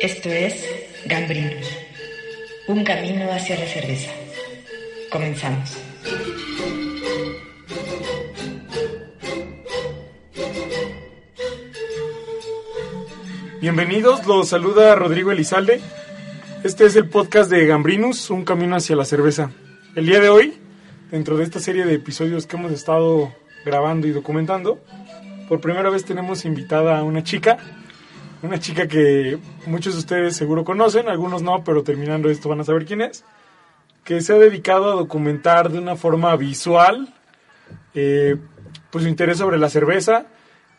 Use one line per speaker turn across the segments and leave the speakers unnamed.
Esto es Gambrinus, un camino hacia la cerveza. Comenzamos.
Bienvenidos, los saluda Rodrigo Elizalde. Este es el podcast de Gambrinus, un camino hacia la cerveza. El día de hoy, dentro de esta serie de episodios que hemos estado grabando y documentando, por primera vez tenemos invitada a una chica, una chica que muchos de ustedes seguro conocen, algunos no, pero terminando esto van a saber quién es, que se ha dedicado a documentar de una forma visual eh, pues su interés sobre la cerveza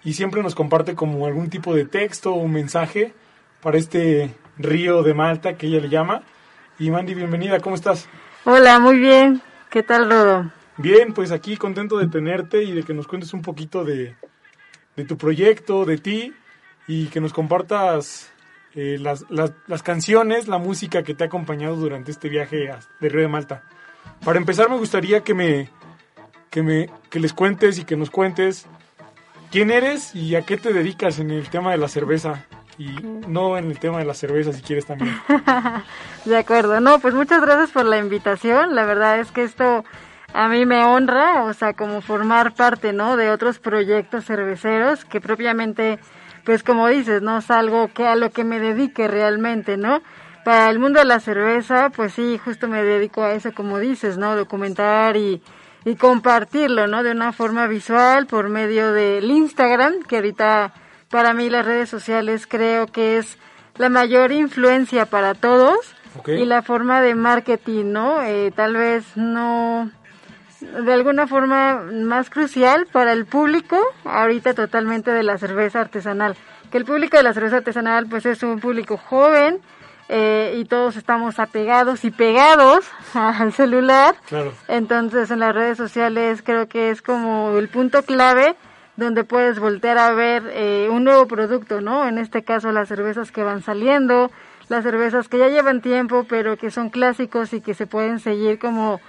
y siempre nos comparte como algún tipo de texto o mensaje para este río de Malta que ella le llama. Y Mandy, bienvenida, ¿cómo estás?
Hola, muy bien. ¿Qué tal, Rodo?
Bien, pues aquí contento de tenerte y de que nos cuentes un poquito de, de tu proyecto, de ti y que nos compartas eh, las, las, las, canciones, la música que te ha acompañado durante este viaje de Río de Malta. Para empezar me gustaría que me, que me que les cuentes y que nos cuentes quién eres y a qué te dedicas en el tema de la cerveza y no en el tema de la cerveza si quieres también.
de acuerdo, no, pues muchas gracias por la invitación, la verdad es que esto a mí me honra, o sea, como formar parte, ¿no? De otros proyectos cerveceros que propiamente pues como dices, no es algo que a lo que me dedique realmente, ¿no? Para el mundo de la cerveza, pues sí, justo me dedico a eso, como dices, ¿no? Documentar y, y compartirlo, ¿no? De una forma visual por medio del Instagram, que ahorita para mí las redes sociales creo que es la mayor influencia para todos
okay.
y la forma de marketing, ¿no? Eh, tal vez no de alguna forma más crucial para el público ahorita totalmente de la cerveza artesanal. Que el público de la cerveza artesanal pues es un público joven eh, y todos estamos apegados y pegados al celular.
Claro.
Entonces en las redes sociales creo que es como el punto clave donde puedes voltear a ver eh, un nuevo producto, ¿no? En este caso las cervezas que van saliendo, las cervezas que ya llevan tiempo pero que son clásicos y que se pueden seguir como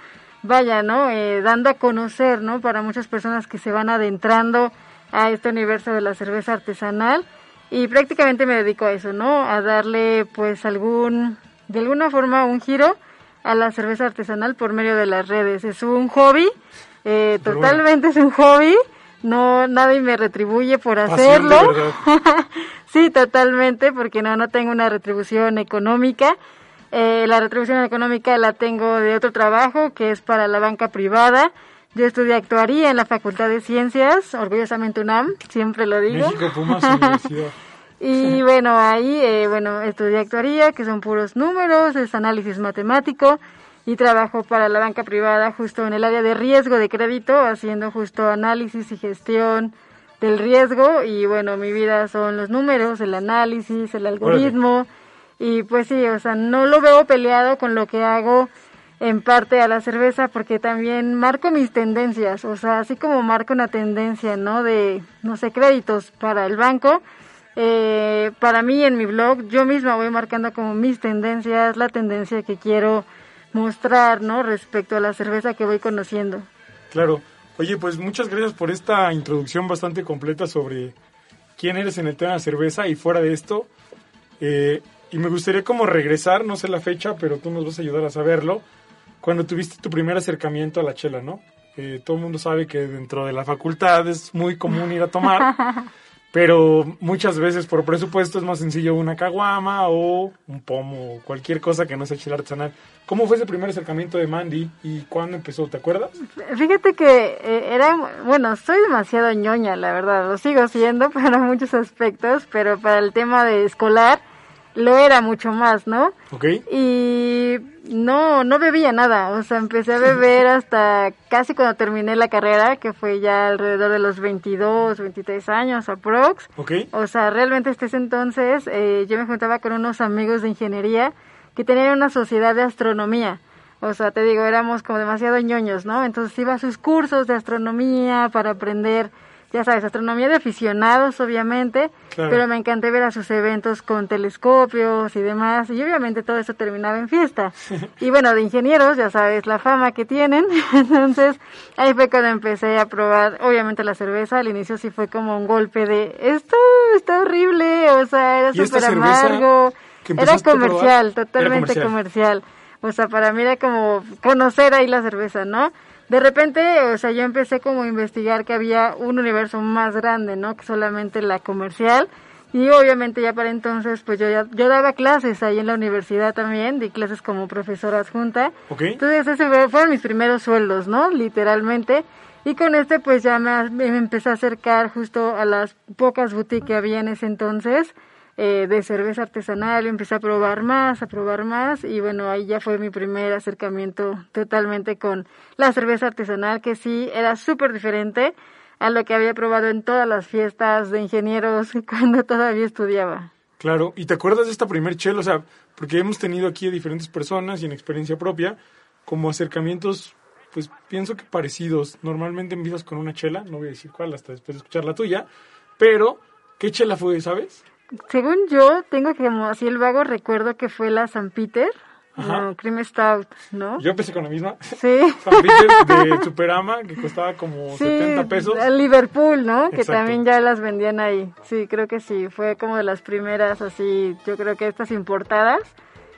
vaya, ¿no? Eh, dando a conocer, ¿no? Para muchas personas que se van adentrando a este universo de la cerveza artesanal y prácticamente me dedico a eso, ¿no? A darle pues algún, de alguna forma un giro a la cerveza artesanal por medio de las redes. Es un hobby, eh, totalmente es un hobby, no nadie me retribuye por hacerlo. sí, totalmente, porque no, no tengo una retribución económica. Eh, la retribución económica la tengo de otro trabajo que es para la banca privada. Yo estudié actuaría en la Facultad de Ciencias, orgullosamente UNAM, siempre lo digo.
México Pumas Universidad.
y bueno, ahí, eh, bueno, estudié actuaría, que son puros números, es análisis matemático, y trabajo para la banca privada justo en el área de riesgo de crédito, haciendo justo análisis y gestión del riesgo, y bueno, mi vida son los números, el análisis, el algoritmo. Y pues sí, o sea, no lo veo peleado con lo que hago en parte a la cerveza porque también marco mis tendencias, o sea, así como marco una tendencia, ¿no? De, no sé, créditos para el banco, eh, para mí en mi blog yo misma voy marcando como mis tendencias, la tendencia que quiero mostrar, ¿no? Respecto a la cerveza que voy conociendo.
Claro. Oye, pues muchas gracias por esta introducción bastante completa sobre quién eres en el tema de la cerveza y fuera de esto. Eh, y me gustaría como regresar, no sé la fecha, pero tú nos vas a ayudar a saberlo, cuando tuviste tu primer acercamiento a la chela, ¿no? Eh, todo el mundo sabe que dentro de la facultad es muy común ir a tomar, pero muchas veces por presupuesto es más sencillo una caguama o un pomo o cualquier cosa que no sea chela artesanal. ¿Cómo fue ese primer acercamiento de Mandy y cuándo empezó? ¿Te acuerdas?
Fíjate que eh, era, bueno, soy demasiado ñoña, la verdad, lo sigo siendo para muchos aspectos, pero para el tema de escolar, lo era mucho más, ¿no?
Ok.
Y no, no bebía nada, o sea, empecé a beber hasta casi cuando terminé la carrera, que fue ya alrededor de los 22, 23 años, aprox.
Ok.
O sea, realmente hasta ese entonces eh, yo me juntaba con unos amigos de ingeniería que tenían una sociedad de astronomía. O sea, te digo, éramos como demasiado ñoños, ¿no? Entonces iba a sus cursos de astronomía para aprender ya sabes, astronomía de aficionados, obviamente,
Claro.
pero me encanté ver a sus eventos con telescopios y demás, y obviamente todo eso terminaba en fiesta. Y bueno, de ingenieros, ya sabes, la fama que tienen, entonces ahí fue cuando empecé a probar, obviamente, la cerveza, al inicio sí fue como un golpe de, esto está horrible, o sea, era
¿Y esta
súper amargo, era comercial,
Era
totalmente
comercial.
comercial. O sea, para mí era como conocer ahí la cerveza, ¿no? De repente, o sea, yo empecé como a investigar que había un universo más grande, ¿no? Que solamente la comercial. Y obviamente ya para entonces, pues yo ya, yo daba clases ahí en la universidad también, di clases como profesora adjunta.
Ok.
Entonces ese fue- fueron mis primeros sueldos, ¿no? Literalmente. Y con este pues ya me, me empecé a acercar justo a las pocas boutiques que había en ese entonces eh, de cerveza artesanal, empecé a probar más, a probar más y bueno, ahí ya fue mi primer acercamiento totalmente con la cerveza artesanal que sí era súper diferente a lo que había probado en todas las fiestas de ingenieros cuando todavía estudiaba.
Claro, ¿y te acuerdas de esta primer chela? O sea, porque hemos tenido aquí a diferentes personas y en experiencia propia, como acercamientos, pues pienso que parecidos. Normalmente empiezas con una chela, no voy a decir cuál hasta después de escuchar la tuya, pero ¿qué chela fue, sabes?
Según yo, tengo como así el vago recuerdo que fue la San Peter,
Ajá.
no, Cream Stout, ¿no?
Yo empecé con la misma.
Sí.
San Peter de Superama, que costaba como
Sí,
70 pesos.
Liverpool, ¿no? Que
Exacto.
también ya las vendían ahí. Sí, creo que sí. Fue como de las primeras, así, yo creo que estas importadas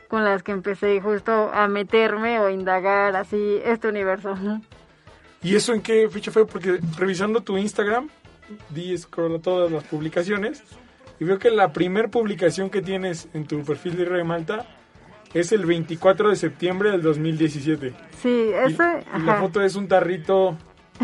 con las que empecé justo a meterme o indagar así este universo.
¿Y eso en qué fecha fue? Porque revisando tu Instagram, di scroll a todas las publicaciones y veo que la primer publicación que tienes en tu perfil de Red Malta es el 24 de septiembre del 2017.
Sí,
Y,
eso,
y la foto es un tarrito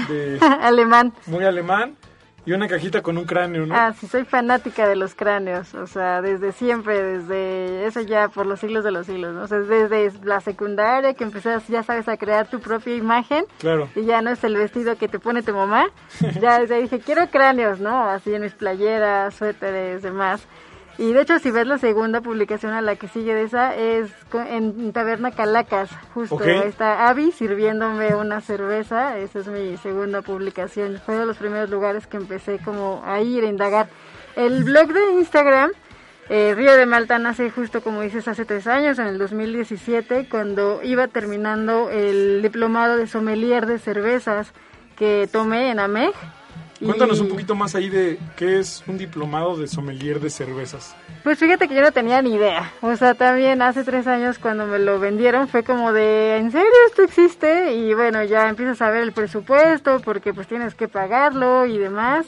de
alemán.
muy alemán y una cajita con un cráneo, ¿no?
Ah, sí, soy fanática de los cráneos, o sea, desde siempre, desde eso ya por los siglos de los siglos, ¿no? O sea, desde la secundaria que empecé, ya sabes, a crear tu propia imagen
Claro.
y ya no es el vestido que te pone tu mamá, ya desde ahí dije, quiero cráneos, ¿no? Así en mis playeras, suéteres, demás. Y de hecho, si ves la segunda publicación a la que sigue de esa, es en Taberna Calacas, justo.
Ok.
Ahí está Abby sirviéndome una cerveza. Esa es mi segunda publicación. Fue de los primeros lugares que empecé como a ir a indagar. El blog de Instagram, eh, Río de Malta, nace justo como dices hace tres años, en el 2017, cuando iba terminando el diplomado de sommelier de cervezas que tomé en AMEG.
Cuéntanos un poquito más ahí de qué es un diplomado de sommelier de cervezas.
Pues fíjate que yo no tenía ni idea. O sea, también hace tres años cuando me lo vendieron fue como de, ¿en serio esto existe? Y bueno, ya empiezas a ver el presupuesto porque pues tienes que pagarlo y demás.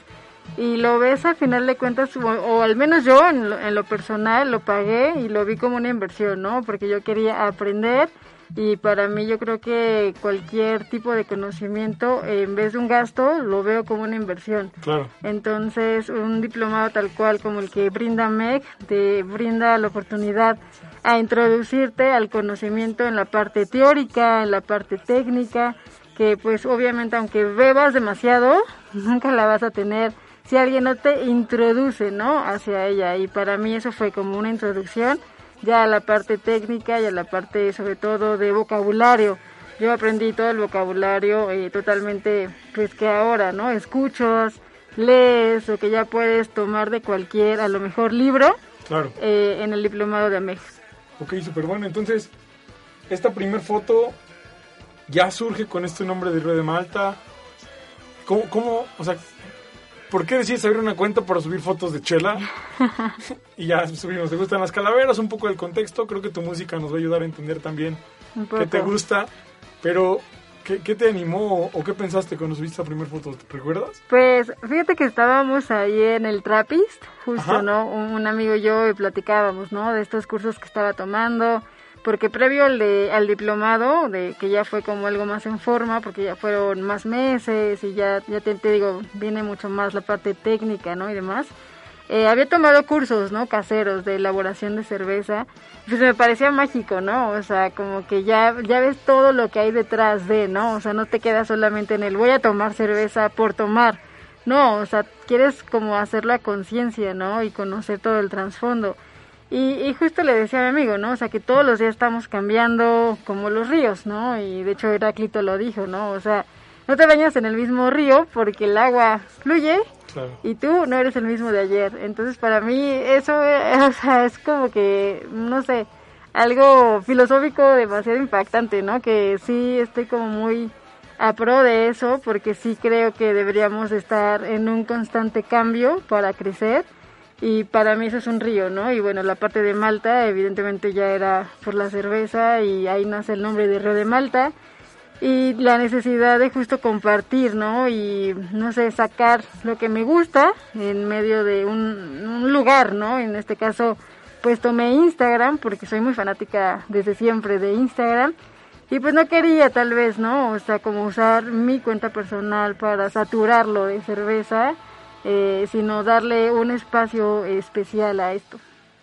Y lo ves al final de cuentas, o, o al menos yo en lo, en lo personal lo pagué y lo vi como una inversión, ¿no? Porque yo quería aprender y para mí yo creo que cualquier tipo de conocimiento, en vez de un gasto, lo veo como una inversión.
Claro.
Entonces, un diplomado tal cual como el que brinda MEC te brinda la oportunidad a introducirte al conocimiento en la parte teórica, en la parte técnica, que pues obviamente aunque bebas demasiado, nunca la vas a tener si alguien no te introduce, ¿no? Hacia ella. Y para mí eso fue como una introducción ya a la parte técnica y a la parte sobre todo de vocabulario. Yo aprendí todo el vocabulario eh, totalmente, pues que ahora, ¿no? Escuchas, lees o que ya puedes tomar de cualquier, a lo mejor libro,
Claro.
eh, en el diplomado de AMEX.
Ok, súper bueno. Entonces, esta primer foto ya surge con este nombre de Río de Malta. ¿Cómo, cómo, o sea, por qué decides abrir una cuenta para subir fotos de Chela? y ya subimos, ¿te gustan las calaveras? Un poco del contexto. Creo que tu música nos va a ayudar a entender también qué te gusta. Pero, ¿qué, qué te animó o qué pensaste cuando subiste la primera foto? ¿Te recuerdas?
Pues fíjate que estábamos ahí en el Trappist, justo,
Ajá.
¿no? Un, un amigo y yo y platicábamos, ¿no? De estos cursos que estaba tomando, porque previo al, de, al diplomado, de que ya fue como algo más en forma, porque ya fueron más meses y ya, ya te, digo, viene mucho más la parte técnica, ¿no? Y demás. eh, había tomado cursos, ¿no? Caseros de elaboración de cerveza. Pues me parecía mágico, ¿no? O sea, como que ya, ya ves todo lo que hay detrás de, ¿no? O sea, no te quedas solamente en el voy a tomar cerveza por tomar. No, o sea, quieres como hacerlo a conciencia, ¿no? Y conocer todo el trasfondo. Y, y, justo le decía a mi amigo, ¿no? O sea, que todos los días estamos cambiando como los ríos, ¿no? Y de hecho Heráclito lo dijo, ¿no? O sea, no te bañas en el mismo río porque el agua fluye y tú no eres el mismo de ayer. Entonces, para mí eso o sea, es como que, no sé, algo filosófico demasiado impactante, ¿no? Que sí estoy como muy a pro de eso porque sí creo que deberíamos estar en un constante cambio para crecer y para mí eso es un río, ¿no? Y bueno, la parte de Malta evidentemente ya era por la cerveza y ahí nace el nombre de Río de Malta y la necesidad de justo compartir, ¿no? Y no sé, sacar lo que me gusta en medio de un, un lugar, ¿no? En este caso, pues tomé Instagram porque soy muy fanática desde siempre de Instagram y pues no quería tal vez, ¿no? O sea, como usar mi cuenta personal para saturarlo de cerveza, eh, sino darle un espacio especial a esto.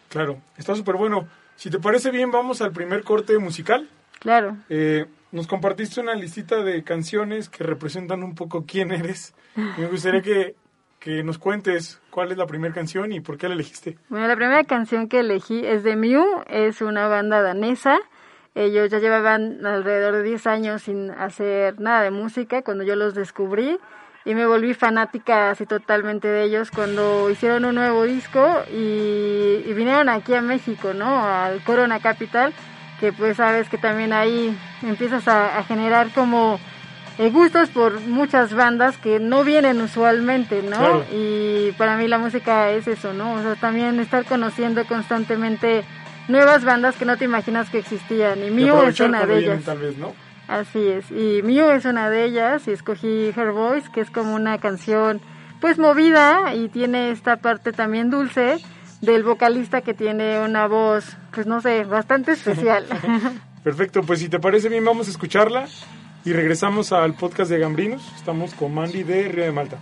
Claro, está súper bueno. Si te parece bien, vamos al primer corte musical.
Claro.
Eh, nos compartiste una listita de canciones que representan un poco quién eres. me gustaría que, que nos cuentes cuál es la primera canción y por qué la elegiste.
Bueno, la primera canción que elegí es de Mew, es una banda danesa. Ellos ya llevaban alrededor de 10 años sin hacer nada de música cuando yo los descubrí y me volví fanática así totalmente de ellos cuando hicieron un nuevo disco y, y vinieron aquí a México, ¿no? Al Corona Capital que pues sabes que también ahí empiezas a, generar como eh, gustos por muchas bandas que no vienen usualmente, ¿no? Y para mí la música es eso, ¿no? O sea, también estar conociendo constantemente nuevas bandas que no te imaginas que existían. Y Mew es una de ellas.
Tal vez, ¿no?
Así es. Y Mew es una de ellas y escogí Her Voice, que es como una canción pues movida y tiene esta parte también dulce del vocalista que tiene una voz, pues no sé, bastante especial.
Perfecto, pues si te parece bien vamos a escucharla y regresamos al podcast de Gambrinos. Estamos con Mandy de Río de Malta.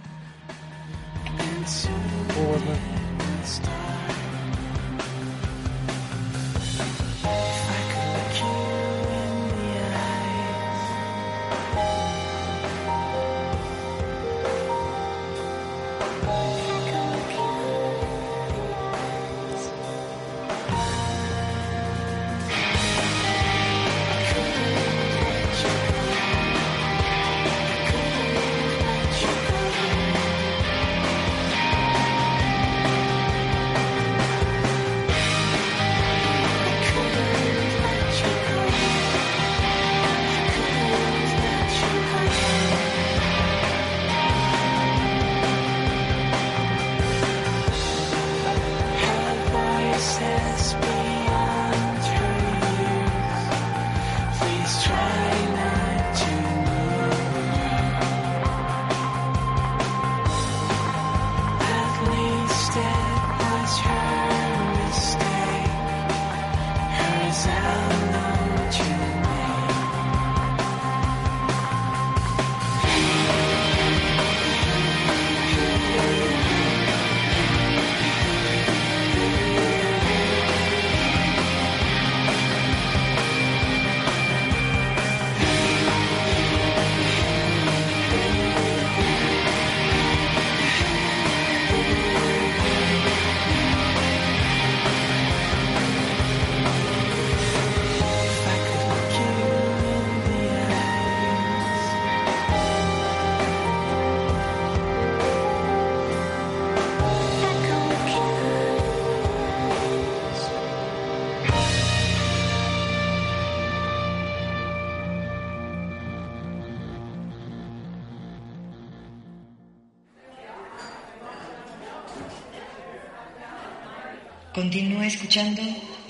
Continúa escuchando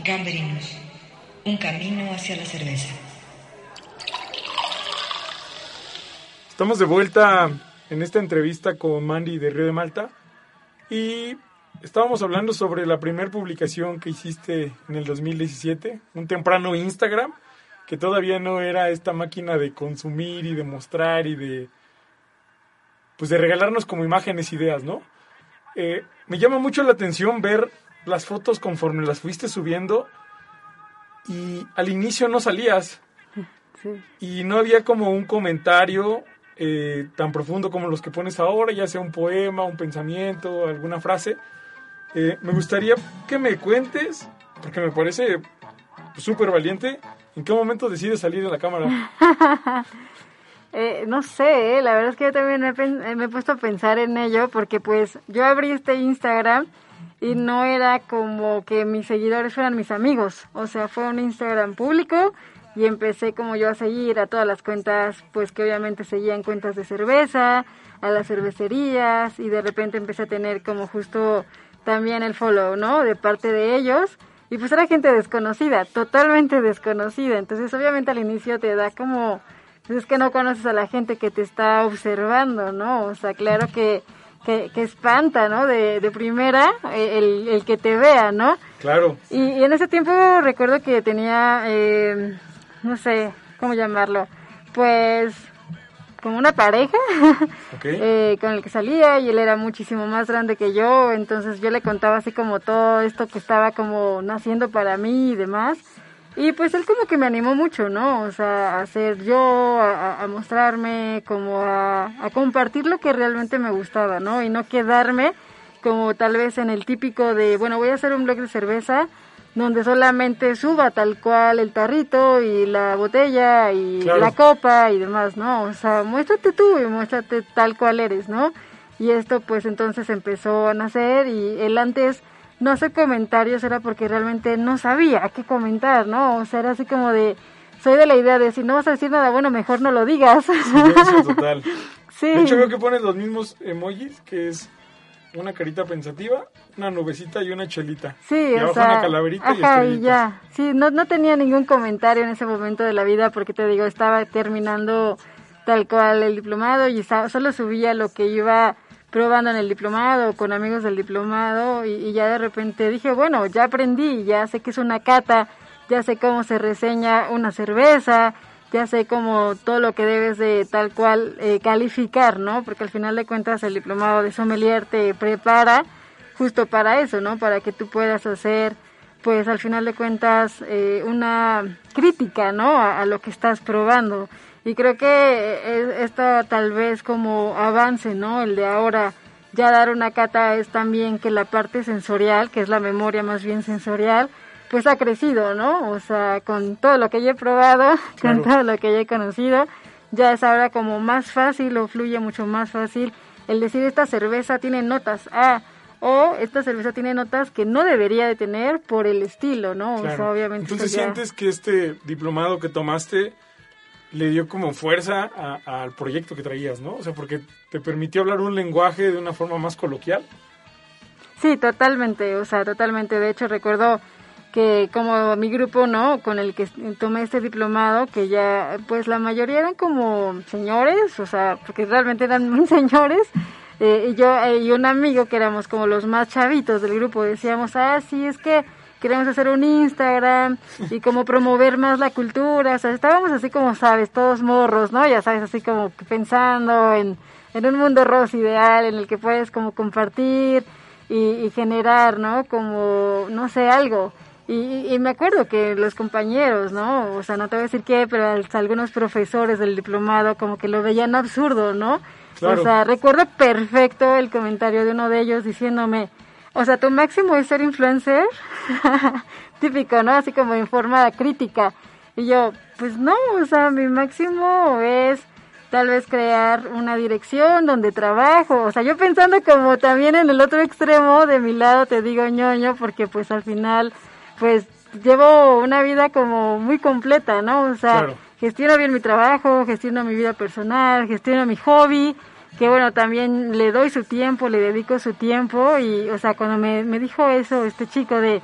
Gambrinus, un camino hacia la cerveza.
Estamos de vuelta en esta entrevista con Mandy de Río de Malta y estábamos hablando sobre la primera publicación que hiciste en el 2017, un temprano Instagram, que todavía no era esta máquina de consumir y de mostrar y de pues de regalarnos como imágenes, ideas, ¿no? eh, me llama mucho la atención ver las fotos conforme las fuiste subiendo y al inicio no salías y no había como un comentario eh, tan profundo como los que pones ahora, ya sea un poema, un pensamiento, alguna frase. Eh, me gustaría que me cuentes, porque me parece súper valiente, ¿en qué momento decides salir de la cámara?
Eh, no sé, la verdad es que yo también me, me, he puesto a pensar en ello porque pues yo abrí este Instagram y no era como que mis seguidores fueran mis amigos, o sea, fue un Instagram público y empecé como yo a seguir a todas las cuentas, pues que obviamente seguían cuentas de cerveza, a las cervecerías y de repente empecé a tener como justo también el follow, ¿no? De parte de ellos y pues era gente desconocida, totalmente desconocida, entonces obviamente al inicio te da como, pues es que no conoces a la gente que te está observando, ¿no? O sea, claro que que, espanta, ¿no? De, de primera, eh, el, el, que te vea, ¿no?
Claro.
Y, en ese tiempo recuerdo que tenía, eh, no sé, ¿cómo llamarlo? Pues como una pareja eh, con el que salía y él era muchísimo más grande que yo, entonces yo le contaba así como todo esto que estaba como naciendo para mí y demás. Y pues él como que me animó mucho, ¿no? O sea, a ser yo, a, mostrarme, como a, a, compartir lo que realmente me gustaba, ¿no? Y no quedarme como tal vez en el típico de, bueno, voy a hacer un blog de cerveza donde solamente suba tal cual el tarrito y la botella y la copa y demás, ¿no? O sea, muéstrate tú y muéstrate tal cual eres, ¿no? Y esto pues entonces empezó a nacer y él antes no hace comentarios era porque realmente no sabía qué comentar, ¿no? O sea, era así como de, soy de la idea de si no vas a decir nada bueno, mejor no lo digas.
Sí, total. Sí. De hecho, creo que pones los mismos emojis, que es una carita pensativa, una nubecita y una chelita.
Sí, y
o
sea,
una calaverita ajá, y,
y ya. Sí, no, no tenía ningún comentario en ese momento de la vida porque te digo, estaba terminando tal cual el diplomado y solo subía lo que iba probando en el diplomado, con amigos del diplomado, y, ya de repente dije, bueno, ya aprendí, ya sé que es una cata, ya sé cómo se reseña una cerveza, ya sé cómo todo lo que debes de tal cual eh, calificar, ¿no? Porque al final de cuentas el diplomado de sommelier te prepara justo para eso, ¿no? Para que tú puedas hacer, pues al final de cuentas, eh, una crítica, ¿no? a lo que estás probando. Y creo que eh, esto tal vez como avance, ¿no? El de ahora ya dar una cata es también que la parte sensorial, que es la memoria más bien sensorial, pues ha crecido, ¿no? O sea, con todo lo que yo he probado, con todo lo que yo he conocido, ya es ahora como más fácil o fluye mucho más fácil el decir esta cerveza tiene notas A o esta cerveza tiene notas que no debería de tener por el estilo, ¿no? O sea, obviamente.
Entonces sientes que este diplomado que tomaste le dio como fuerza al proyecto que traías, ¿no? O sea, porque te permitió hablar un lenguaje de una forma más coloquial.
Sí, totalmente, o sea, totalmente. De hecho, recuerdo que como mi grupo, ¿no? Con el que tomé este diplomado, que ya, pues la mayoría eran como señores, o sea, porque realmente eran señores. Eh, y yo eh, y un amigo que éramos como los más chavitos del grupo decíamos, ah, sí, es que queremos hacer un Instagram y como promover más la cultura, o sea, estábamos así como sabes, todos morros, ¿no? Ya sabes, así como pensando en, en un mundo rosa ideal en el que puedes como compartir y, generar, ¿no? Como, no sé, algo. Y, y, me acuerdo que los compañeros, ¿no? O sea, no te voy a decir qué, pero algunos profesores del diplomado como que lo veían absurdo, ¿no? O sea, recuerdo perfecto el comentario de uno de ellos diciéndome, o sea, tu máximo es ser influencer, típico, ¿no? Así como en forma crítica. Y yo, pues no, o sea, mi máximo es tal vez crear una dirección donde trabajo. O sea, yo pensando como también en el otro extremo de mi lado te digo ñoño, porque pues al final, pues llevo una vida como muy completa, ¿no? O sea, gestiono bien mi trabajo, gestiono mi vida personal, gestiono mi hobby que bueno, también le doy su tiempo, le dedico su tiempo y, o sea, cuando me, me dijo eso este chico de,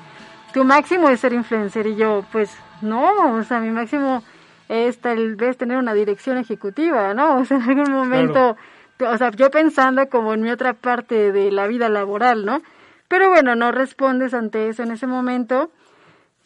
tu máximo es ser influencer y yo, pues no, o sea, mi máximo es tal vez tener una dirección ejecutiva, ¿no? O sea, en algún momento, o sea, yo pensando como en mi otra parte de la vida laboral, ¿no? Pero bueno, no respondes ante eso en ese momento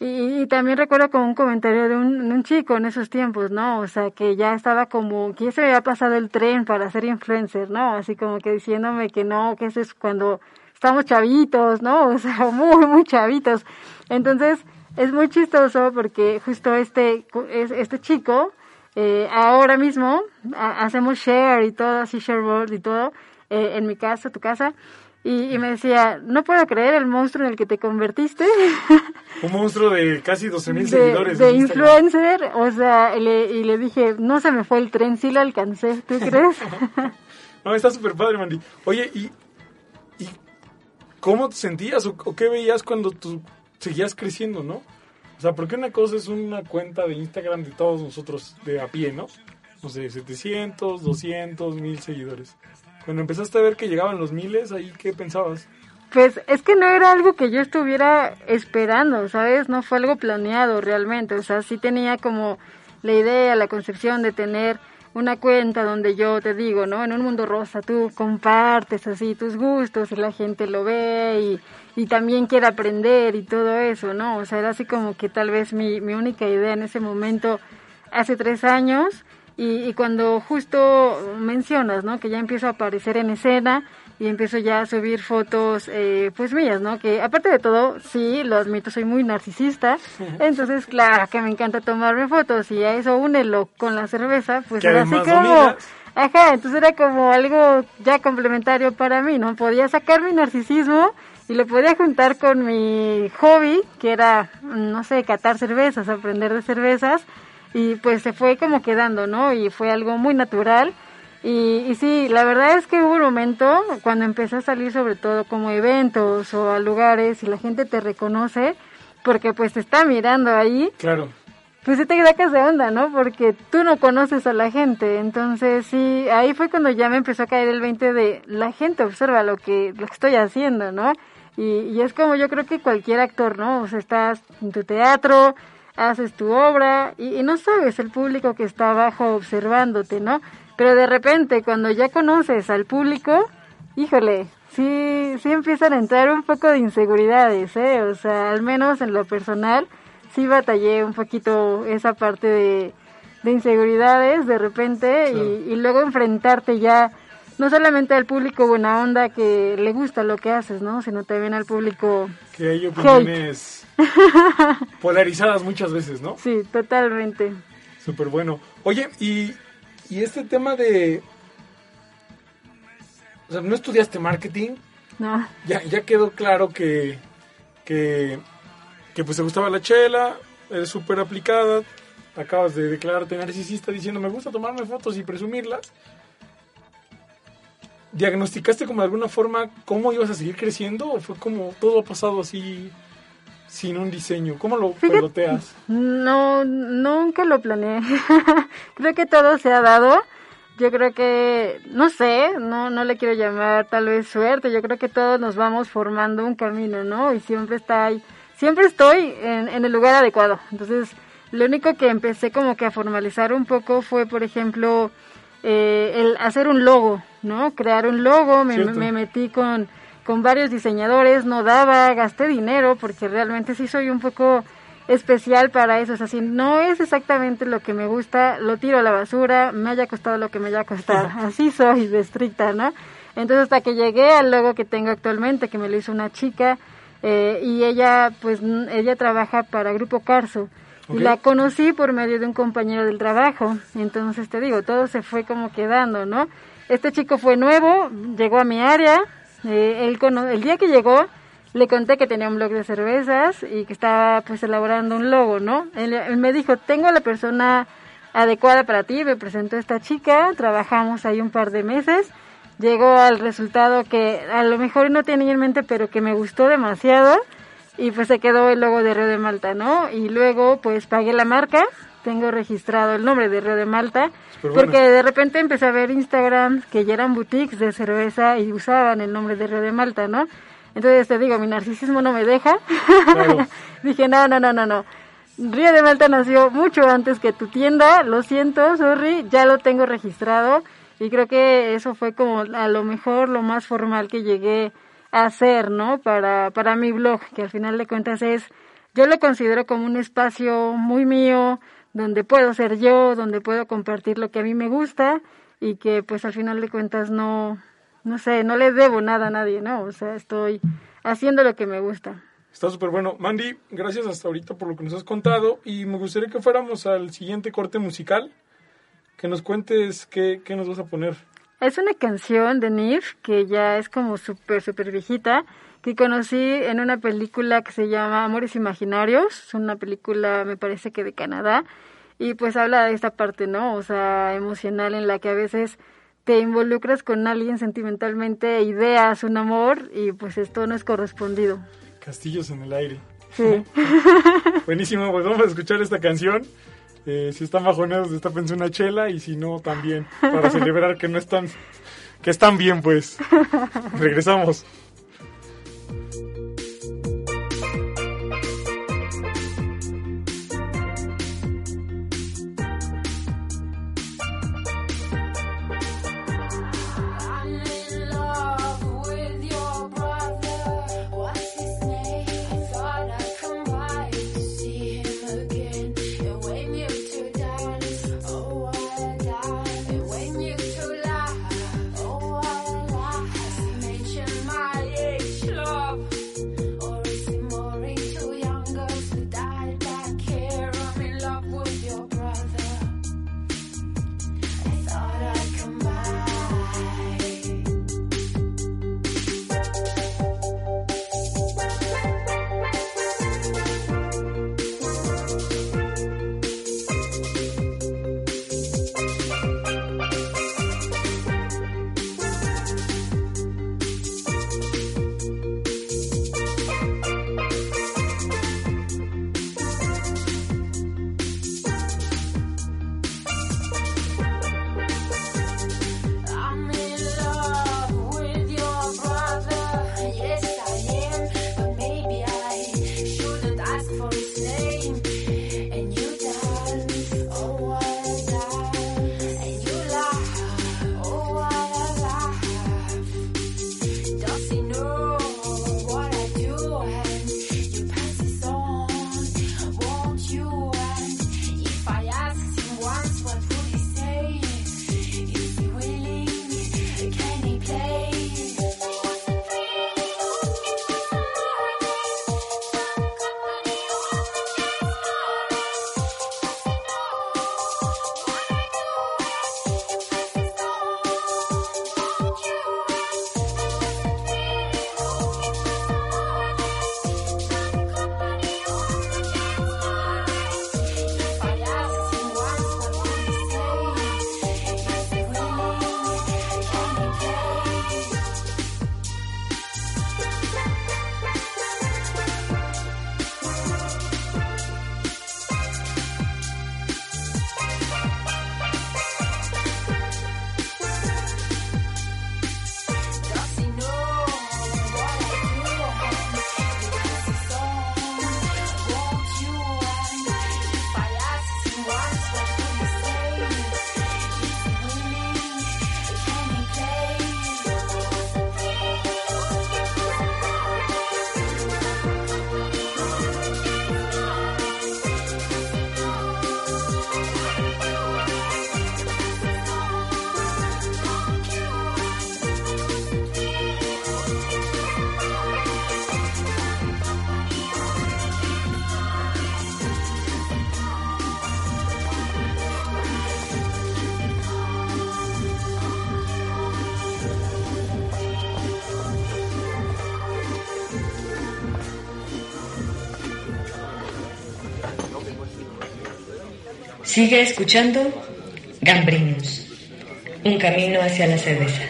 y, también recuerdo como un comentario de un, chico en esos tiempos, ¿no? O sea, que ya estaba como, que ya se me había pasado el tren para ser influencer, ¿no? Así como que diciéndome que no, que eso es cuando estamos chavitos, ¿no? O sea, muy, muy chavitos. Entonces, es muy chistoso porque justo este, este chico, eh, ahora mismo, hacemos share y todo, así shareboard y todo, eh, en mi casa, tu casa, y, me decía, no puedo creer el monstruo en el que te convertiste.
Un monstruo de casi 12 mil seguidores.
De influencer, o sea, y le, y le dije, no se me fue el tren, sí lo alcancé, ¿tú crees?
no, está súper padre, Mandy. Oye, ¿y, ¿y cómo te sentías o, qué veías cuando tú seguías creciendo, no? O sea, porque una cosa es una cuenta de Instagram de todos nosotros de a pie, ¿no? No sé, 700, 200, mil seguidores. Cuando empezaste a ver que llegaban los miles, ahí qué pensabas?
Pues es que no era algo que yo estuviera esperando, ¿sabes? No fue algo planeado realmente. O sea, sí tenía como la idea, la concepción de tener una cuenta donde yo te digo, ¿no? En un mundo rosa tú compartes así tus gustos y la gente lo ve y, y también quiere aprender y todo eso, ¿no? O sea, era así como que tal vez mi, mi única idea en ese momento, hace tres años, y, cuando justo mencionas, ¿no? Que ya empiezo a aparecer en escena y empiezo ya a subir fotos, eh, pues mías, ¿no? Que aparte de todo, sí, lo admito, soy muy narcisista. Entonces, claro, que me encanta tomarme fotos y a eso únelo con la cerveza, pues era así como... Ajá, entonces era como algo ya complementario para mí, ¿no? Podía sacar mi narcisismo y lo podía juntar con mi hobby, que era, no sé, catar cervezas, aprender de cervezas y pues se fue como quedando, ¿no? Y fue algo muy natural. Y, y sí, la verdad es que hubo un momento cuando empecé a salir sobre todo como eventos o a lugares y la gente te reconoce porque pues te está mirando ahí.
Claro.
Pues se te sacas de onda, ¿no? Porque tú no conoces a la gente. Entonces sí, ahí fue cuando ya me empezó a caer el 20 de la gente observa lo que, lo que estoy haciendo, ¿no? Y, y es como yo creo que cualquier actor, ¿no? O sea, estás en tu teatro, haces tu obra y, no sabes el público que está abajo observándote, ¿no? Pero de repente cuando ya conoces al público, híjole, sí, sí empiezan a entrar un poco de inseguridades, ¿eh? O sea, al menos en lo personal, sí batallé un poquito esa parte de, de inseguridades de repente y, y luego enfrentarte ya no solamente al público buena onda que le gusta lo que haces, ¿no? Sino también al público...
Que hay opiniones polarizadas muchas veces, ¿no?
Sí, totalmente.
Súper bueno. Oye, y, y este tema de... O sea, ¿no estudiaste marketing?
No.
Ya, ya quedó claro que, que, que pues te gustaba la chela, eres súper aplicada, acabas de declararte narcisista diciendo me gusta tomarme fotos y presumirlas ¿Diagnosticaste como de alguna forma cómo ibas a seguir creciendo o fue como todo ha pasado así sin un diseño? ¿Cómo lo peloteas?
No, nunca lo planeé. creo que todo se ha dado. Yo creo que, no sé, no, no le quiero llamar tal vez suerte. Yo creo que todos nos vamos formando un camino, ¿no? Y siempre está ahí, siempre estoy en, en el lugar adecuado. Entonces, lo único que empecé como que a formalizar un poco fue, por ejemplo, eh, el hacer un logo, ¿no? Crear un logo, me, metí con, con varios diseñadores, no daba, gasté dinero porque realmente sí soy un poco especial para eso, o sea, si no es exactamente lo que me gusta, lo tiro a la basura, me haya costado lo que me haya costado, así soy de estricta, ¿no? Entonces hasta que llegué al logo que tengo actualmente, que me lo hizo una chica, eh, y ella, pues, ella trabaja para Grupo Carso, y la conocí por medio de un compañero del trabajo. Entonces te digo, todo se fue como quedando, ¿no? Este chico fue nuevo, llegó a mi área. Eh, él el día que llegó, le conté que tenía un blog de cervezas y que estaba pues elaborando un logo, ¿no? Él, me dijo, tengo la persona adecuada para ti, me presentó esta chica, trabajamos ahí un par de meses, llegó al resultado que a lo mejor no tenía en mente, pero que me gustó demasiado y pues se quedó el logo de Río de Malta, ¿no? Y luego pues pagué la marca, tengo registrado el nombre de Río de Malta, porque de repente empecé a ver Instagram que ya eran boutiques de cerveza y usaban el nombre de Río de Malta, ¿no? Entonces te digo, mi narcisismo no me deja. Dije, no, no, no, no, no. Río de Malta nació mucho antes que tu tienda, lo siento, sorry, ya lo tengo registrado y creo que eso fue como a lo mejor lo más formal que llegué hacer, ¿no? Para, para mi blog, que al final de cuentas es, yo lo considero como un espacio muy mío, donde puedo ser yo, donde puedo compartir lo que a mí me gusta y que pues al final de cuentas no, no sé, no le debo nada a nadie, ¿no? O sea, estoy haciendo lo que me gusta.
Está súper bueno. Mandy, gracias hasta ahorita por lo que nos has contado y me gustaría que fuéramos al siguiente corte musical, que nos cuentes qué, qué nos vas a poner.
Es una canción de Nif que ya es como súper, súper viejita, que conocí en una película que se llama Amores Imaginarios, es una película me parece que de Canadá, y pues habla de esta parte, ¿no? O sea, emocional en la que a veces te involucras con alguien sentimentalmente, ideas un amor y pues esto no es correspondido.
Castillos en el aire.
Sí.
Buenísimo, pues vamos a escuchar esta canción. Eh, si están bajoneados, destapense una chela y si no, también, para celebrar que no están, que están bien, pues. Regresamos.
Sigue escuchando Gambrinus, un camino hacia la cerveza.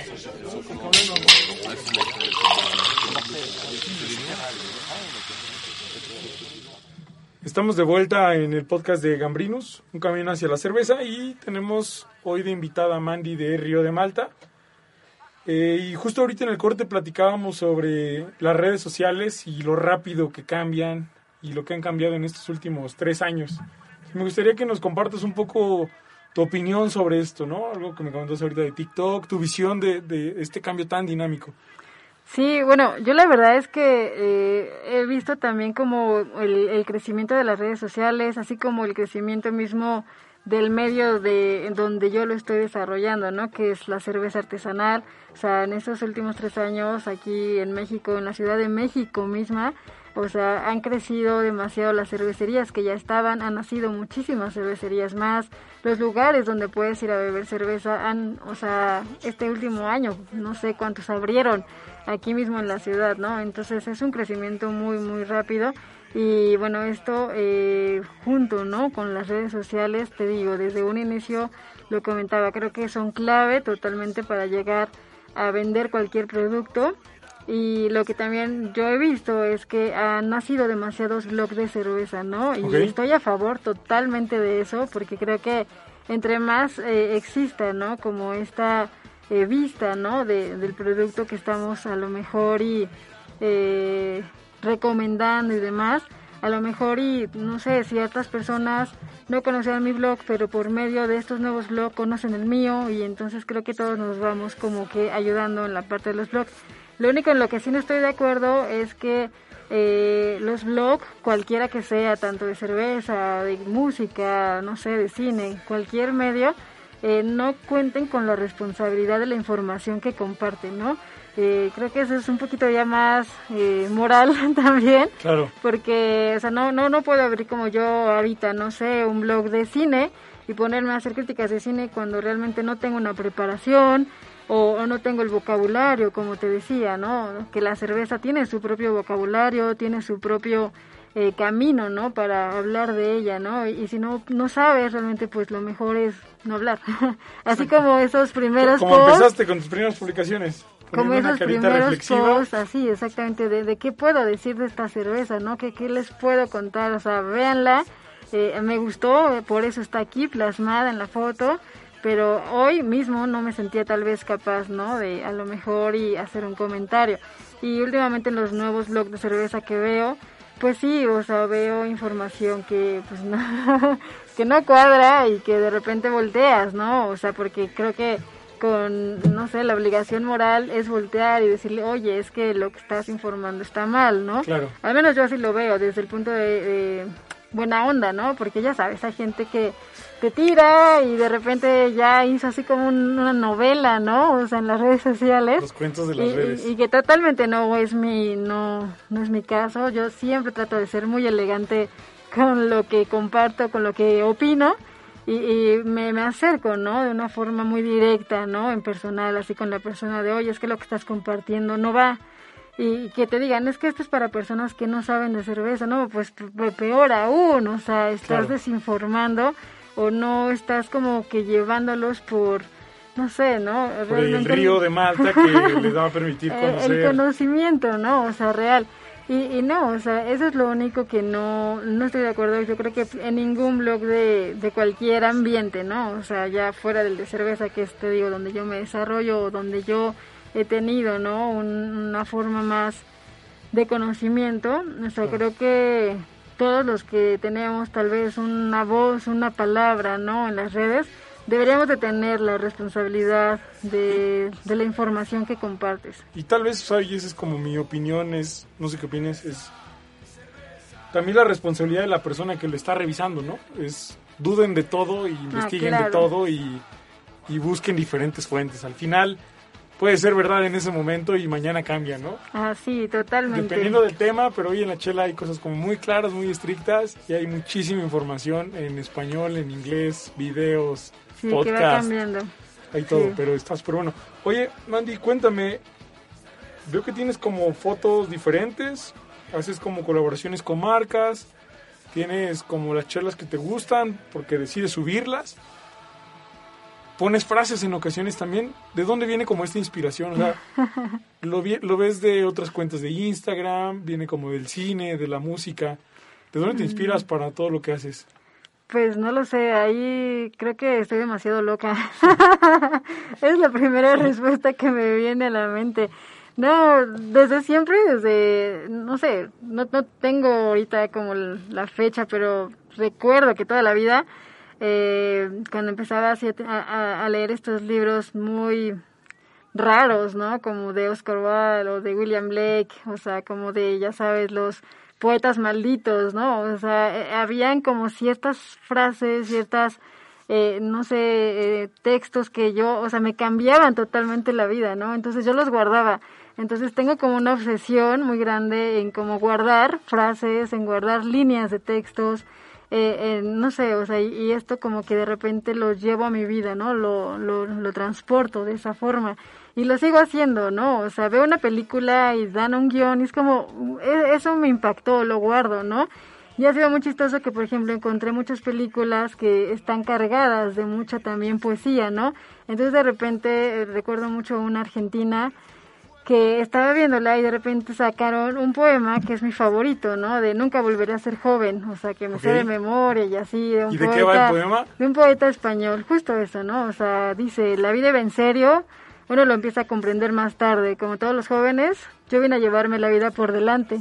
Estamos de vuelta en el podcast de Gambrinus, un camino hacia la cerveza, y tenemos hoy de invitada a Mandy de Río de Malta. Eh, y justo ahorita en el corte platicábamos sobre las redes sociales y lo rápido que cambian y lo que han cambiado en estos últimos tres años. Me gustaría que nos compartas un poco tu opinión sobre esto, ¿no? Algo que me comentas ahorita de TikTok, tu visión de, este cambio tan dinámico.
Sí, bueno, yo la verdad es que eh, he visto también como el, el crecimiento de las redes sociales, así como el crecimiento mismo del medio de en donde yo lo estoy desarrollando, ¿no? Que es la cerveza artesanal. O sea, en estos últimos tres años aquí en México, en la Ciudad de México misma, o sea, han crecido demasiado las cervecerías que ya estaban, han nacido muchísimas cervecerías más. Los lugares donde puedes ir a beber cerveza han, o sea, este último año, no sé cuántos abrieron aquí mismo en la ciudad, ¿no? Entonces es un crecimiento muy, muy rápido. Y bueno, esto eh, junto, ¿no? Con las redes sociales, te digo, desde un inicio lo comentaba, creo que son clave totalmente para llegar a vender cualquier producto y lo que también yo he visto es que han nacido demasiados blogs de cerveza, ¿no? Y estoy a favor totalmente de eso porque creo que entre más eh, exista, ¿no? Como esta eh, vista, ¿no? De, del producto que estamos a lo mejor y eh, recomendando y demás, a lo mejor y no sé, ciertas personas no conocían mi blog, pero por medio de estos nuevos blogs conocen el mío y entonces creo que todos nos vamos como que ayudando en la parte de los blogs. Lo único en lo que sí no estoy de acuerdo es que eh, los blogs, cualquiera que sea, tanto de cerveza, de música, no sé, de cine, cualquier medio, eh, no cuenten con la responsabilidad de la información que comparten, ¿no? Eh, creo que eso es un poquito ya más eh, moral también,
Claro.
porque, o sea, no, no, no puedo abrir como yo ahorita, no sé, un blog de cine y ponerme a hacer críticas de cine cuando realmente no tengo una preparación o, o no tengo el vocabulario, como te decía, ¿no? Que la cerveza tiene su propio vocabulario, tiene su propio eh, camino, ¿no? Para hablar de ella, ¿no? Y, y si no, no sabes realmente, pues lo mejor es no hablar. Así como esos primeros
Como
posts
empezaste con tus primeras publicaciones.
como esos primeros
reflexiva.
posts, así exactamente, de, de qué puedo decir de esta cerveza, ¿no? ¿Qué, qué les puedo contar? O sea, véanla, eh, me gustó, por eso está aquí plasmada en la foto, pero hoy mismo no me sentía tal vez capaz, ¿no? De a lo mejor y hacer un comentario. Y últimamente en los nuevos blogs de cerveza que veo, pues sí, o sea, veo información que pues no, que no cuadra y que de repente volteas, ¿no? O sea, porque creo que con, no sé, la obligación moral es voltear y decirle, oye, es que lo que estás informando está mal, ¿no?
Claro.
Al menos yo así lo veo desde el punto de, de buena onda, ¿no? Porque ya sabes, hay gente que te tira y de repente ya hizo así como un- una novela, ¿no? O sea, en las redes sociales.
Los cuentos de las
Y- y-
redes.
Y, que totalmente no es mi, no, no es mi caso. Yo siempre trato de ser muy elegante con lo que comparto, con lo que opino. Y, y me, me acerco, ¿no? De una forma muy directa, ¿no? En personal, así con la persona de, oye, es que lo que estás compartiendo no va. Y que te digan, es que esto es para personas que no saben de cerveza, no, pues pe- peor aún, o sea, estás
Claro.
desinformando o no estás como que llevándolos por, no sé, ¿no?
Por el río de Malta que les va a permitir
eh,
conocer.
el conocimiento, ¿no? O sea, real. Y, y no, o sea, eso es lo único que no, no estoy de acuerdo. Yo creo que en ningún blog de, de cualquier ambiente, ¿no? O sea, ya fuera del de cerveza, que es, te digo, donde yo me desarrollo, o donde yo he tenido, ¿no? Un- una forma más de conocimiento. O sea, creo que todos los que tenemos tal vez una voz, una palabra, ¿no? En las redes, deberíamos de tener la responsabilidad de, de la información que compartes.
Y tal vez, y esa es como mi opinión, es, no sé qué opinas, es también la responsabilidad de la persona que lo está revisando, ¿no? Es, duden de todo y investiguen de
claro.
todo y, y busquen diferentes fuentes. Al final puede ser verdad en ese momento y mañana cambia, ¿no?
Ah, sí, totalmente.
Dependiendo del tema, pero hoy en la chela hay cosas como muy claras, muy estrictas y hay muchísima información en español, en inglés, videos,
Sí, que va
podcasts.
cambiando.
Hay todo,
Sí.
pero está súper bueno. Oye, Mandy, cuéntame. Veo que tienes como fotos diferentes, haces como colaboraciones con marcas, tienes como las chelas que te gustan porque decides subirlas. Pones frases en ocasiones también. ¿De dónde viene como esta inspiración? O sea, lo, vi- lo ves de otras cuentas de Instagram, viene como del cine, de la música. ¿De dónde te inspiras para todo lo que haces?
Pues no lo sé, ahí creo que estoy demasiado loca. es la primera respuesta que me viene a la mente. No, desde siempre, desde, no sé, no, no tengo ahorita como la fecha, pero recuerdo que toda la vida, eh, cuando empezaba a leer estos libros muy raros, ¿no? Como de Oscar Wilde o de William Blake, o sea, como de, ya sabes, los poetas malditos, ¿no? O sea, eh, habían como ciertas frases, ciertas eh, no sé, eh, textos que yo, o sea, me cambiaban totalmente la vida, ¿no? Entonces yo los guardaba. Entonces tengo como una obsesión muy grande en como guardar frases, en guardar líneas de textos, eh, eh, no sé, o sea, y, y esto como que de repente lo llevo a mi vida, ¿no? Lo, lo, lo transporto de esa forma. Y lo sigo haciendo, ¿no? O sea, veo una película y dan un guion y es como, e- eso me impactó, lo guardo, ¿no? Y ha sido muy chistoso que, por ejemplo, encontré muchas películas que están cargadas de mucha también poesía, ¿no? Entonces, de repente, eh, recuerdo mucho una argentina que estaba viéndola y de repente sacaron un poema que es mi favorito, ¿no? De Nunca volveré a ser joven, o sea, que me sé de memoria y así, de un
¿Y de
poeta,
qué va el poema?
de un poeta español, justo eso, ¿no? O sea, dice, la vida va en serio, uno lo empieza a comprender más tarde, como todos los jóvenes, yo vine a llevarme la vida por delante,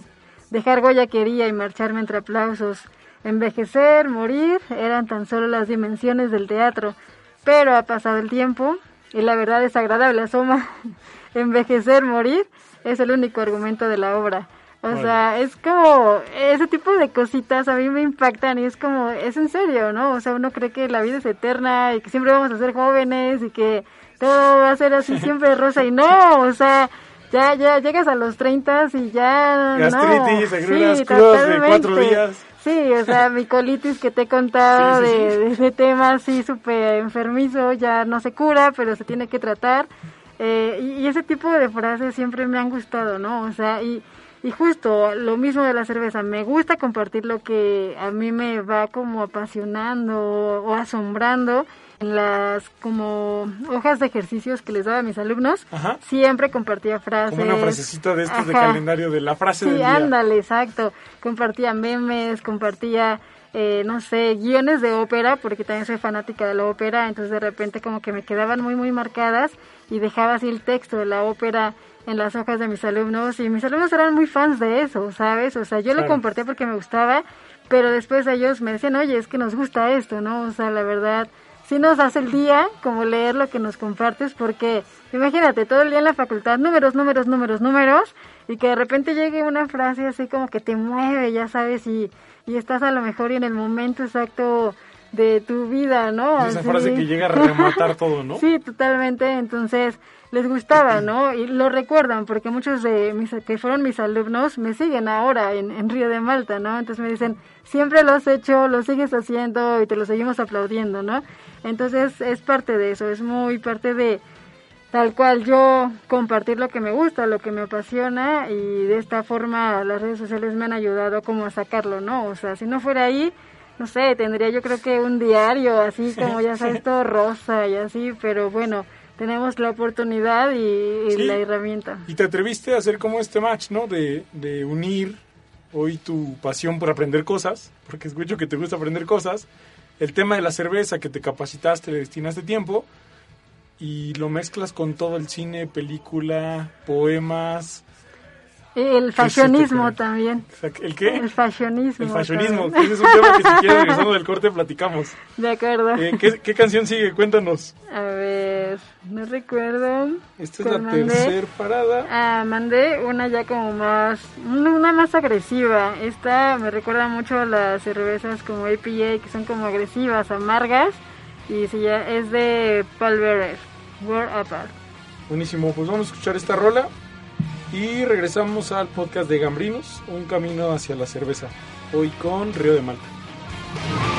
dejar huella quería y marcharme entre aplausos, envejecer, morir, eran tan solo las dimensiones del teatro, pero ha pasado el tiempo y la verdad es agradable, asoma, envejecer, morir, es el único argumento de la obra. O sea, es como ese tipo de cositas a mí me impactan y es como, es en serio, ¿no? O sea, uno cree que la vida es eterna y que siempre vamos a ser jóvenes y que todo va a ser así siempre rosa y no, o sea, ya ya llegas a los 30 y ya
Gastritis,
no. Sí,
crudas de cuatro días.
Sí, o sea, mi colitis que te he contado
Sí, sí,
de, de ese tema así súper enfermizo, ya no se cura, pero se tiene que tratar. Eh, y, y ese tipo de frases siempre me han gustado, ¿no? O sea, y, y justo lo mismo de la cerveza, me gusta compartir lo que a mí me va como apasionando o asombrando en las como hojas de ejercicios que les daba a mis alumnos.
Ajá.
Siempre compartía frases.
Como una frasecita de estos de
Ajá.
calendario de la frase
Sí,
del día.
ándale, exacto. Compartía memes, compartía, eh, no sé, guiones de ópera, porque también soy fanática de la ópera, entonces de repente como que me quedaban muy, muy marcadas y dejaba así el texto de la ópera en las hojas de mis alumnos y mis alumnos eran muy fans de eso, ¿sabes? O sea, yo
Claro.
lo compartía porque me gustaba, pero después ellos me decían, oye, es que nos gusta esto, ¿no? O sea, la verdad, sí nos hace el día como leer lo que nos compartes, porque imagínate, todo el día en la facultad, números, números, números, números, y que de repente llegue una frase así como que te mueve, ya sabes, y, y estás a lo mejor y en el momento exacto de tu vida, ¿no?
Esa frase que llega a rematar todo, ¿no?
Sí, totalmente. Entonces, les gustaba, ¿no? Y lo recuerdan, porque muchos de mis, que fueron mis alumnos me siguen ahora en, en Río de Malta, ¿no? Entonces me dicen, siempre lo has hecho, lo sigues haciendo y te lo seguimos aplaudiendo, ¿no? Entonces, es parte de eso, es muy parte de tal cual yo compartir lo que me gusta, lo que me apasiona y de esta forma las redes sociales me han ayudado como a sacarlo, ¿no? O sea, si no fuera ahí, no sé, tendría yo creo que un diario así como ya sabes todo rosa y así, pero bueno, tenemos la oportunidad y, y
Sí.
la herramienta.
Y te atreviste a hacer como este match, ¿no? De, de unir hoy tu pasión por aprender cosas, porque escucho que te gusta aprender cosas, el tema de la cerveza, que te capacitaste, le destinaste tiempo, y lo mezclas con todo el cine, película, poemas.
El fashionismo también.
¿El qué?
El fashionismo.
El fashionismo, que ese es un tema que si quieres regresando del corte platicamos.
De acuerdo.
Eh, ¿qué, qué canción sigue? Cuéntanos.
A ver, no recuerdo.
Esta es la
¿Cuál mandé?
tercera parada.
Ah, mandé una ya como más, una más agresiva. Esta me recuerda mucho a las cervezas como APA que son como agresivas, amargas. Y se ya, es de Paul Bearer, World Apart.
Buenísimo, pues vamos a escuchar esta rola y regresamos al podcast de Gambrinos, un camino hacia la cerveza, hoy con Río de Malta.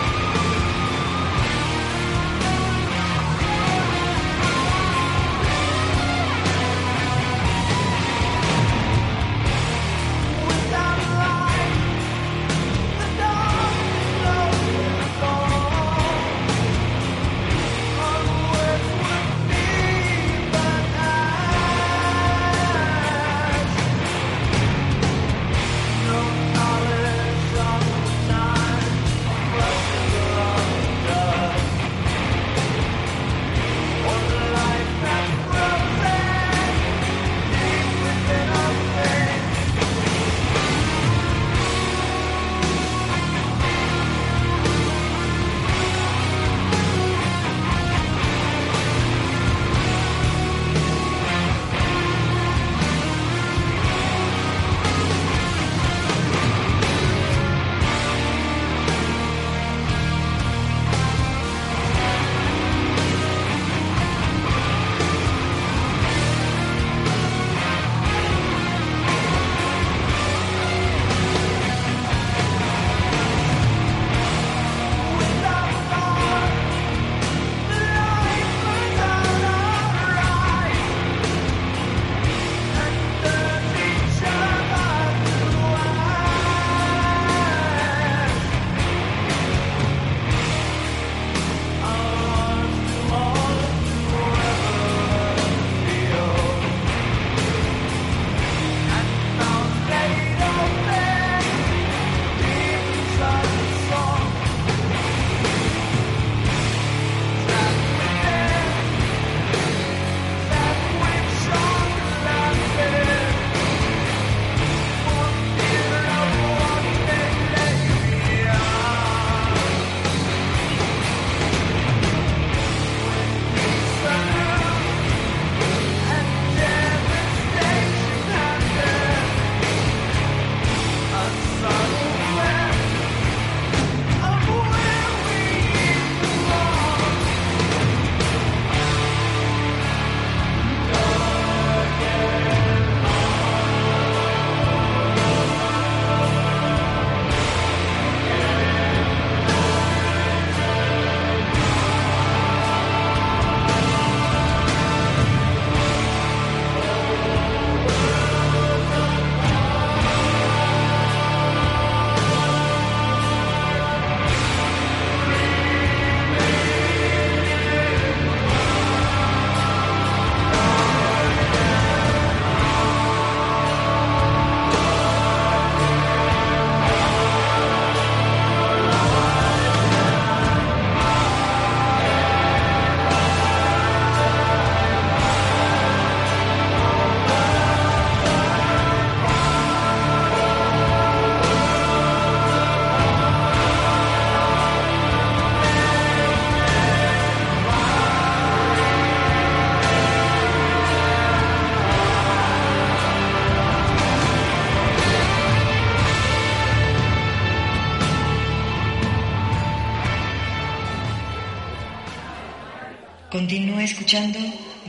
Escuchando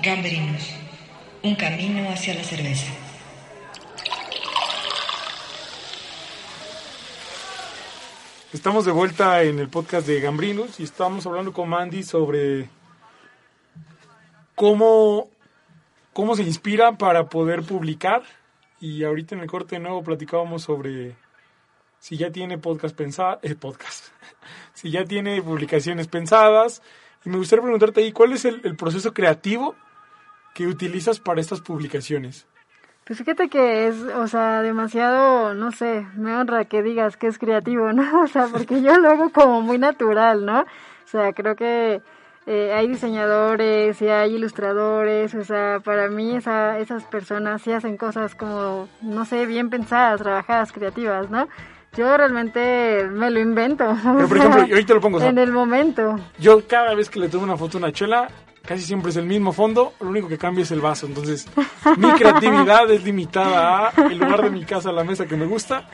Gambrinus, un camino hacia la cerveza.
Estamos de vuelta en el podcast de Gambrinus y estamos hablando con Mandy sobre cómo, cómo se inspira para poder publicar. Y ahorita en el corte nuevo platicábamos sobre si ya tiene podcast pensado, eh, podcast, si ya tiene publicaciones pensadas. Y me gustaría preguntarte ahí, ¿cuál es el, el proceso creativo que utilizas para estas publicaciones?
Pues fíjate que es, o sea, demasiado, no sé, me honra que digas que es creativo, ¿no? O sea, porque yo lo hago como muy natural, ¿no? O sea, creo que eh, hay diseñadores y hay ilustradores, o sea, para mí esa, esas personas sí hacen cosas como, no sé, bien pensadas, trabajadas, creativas, ¿no? Yo realmente me lo invento.
Pero, por ejemplo, y ahorita lo pongo, o sea,
En el momento.
Yo cada vez que le tomo una foto a una chela, casi siempre es el mismo fondo, lo único que cambia es el vaso. Entonces, mi creatividad es limitada a el lugar de mi casa, la mesa que me gusta,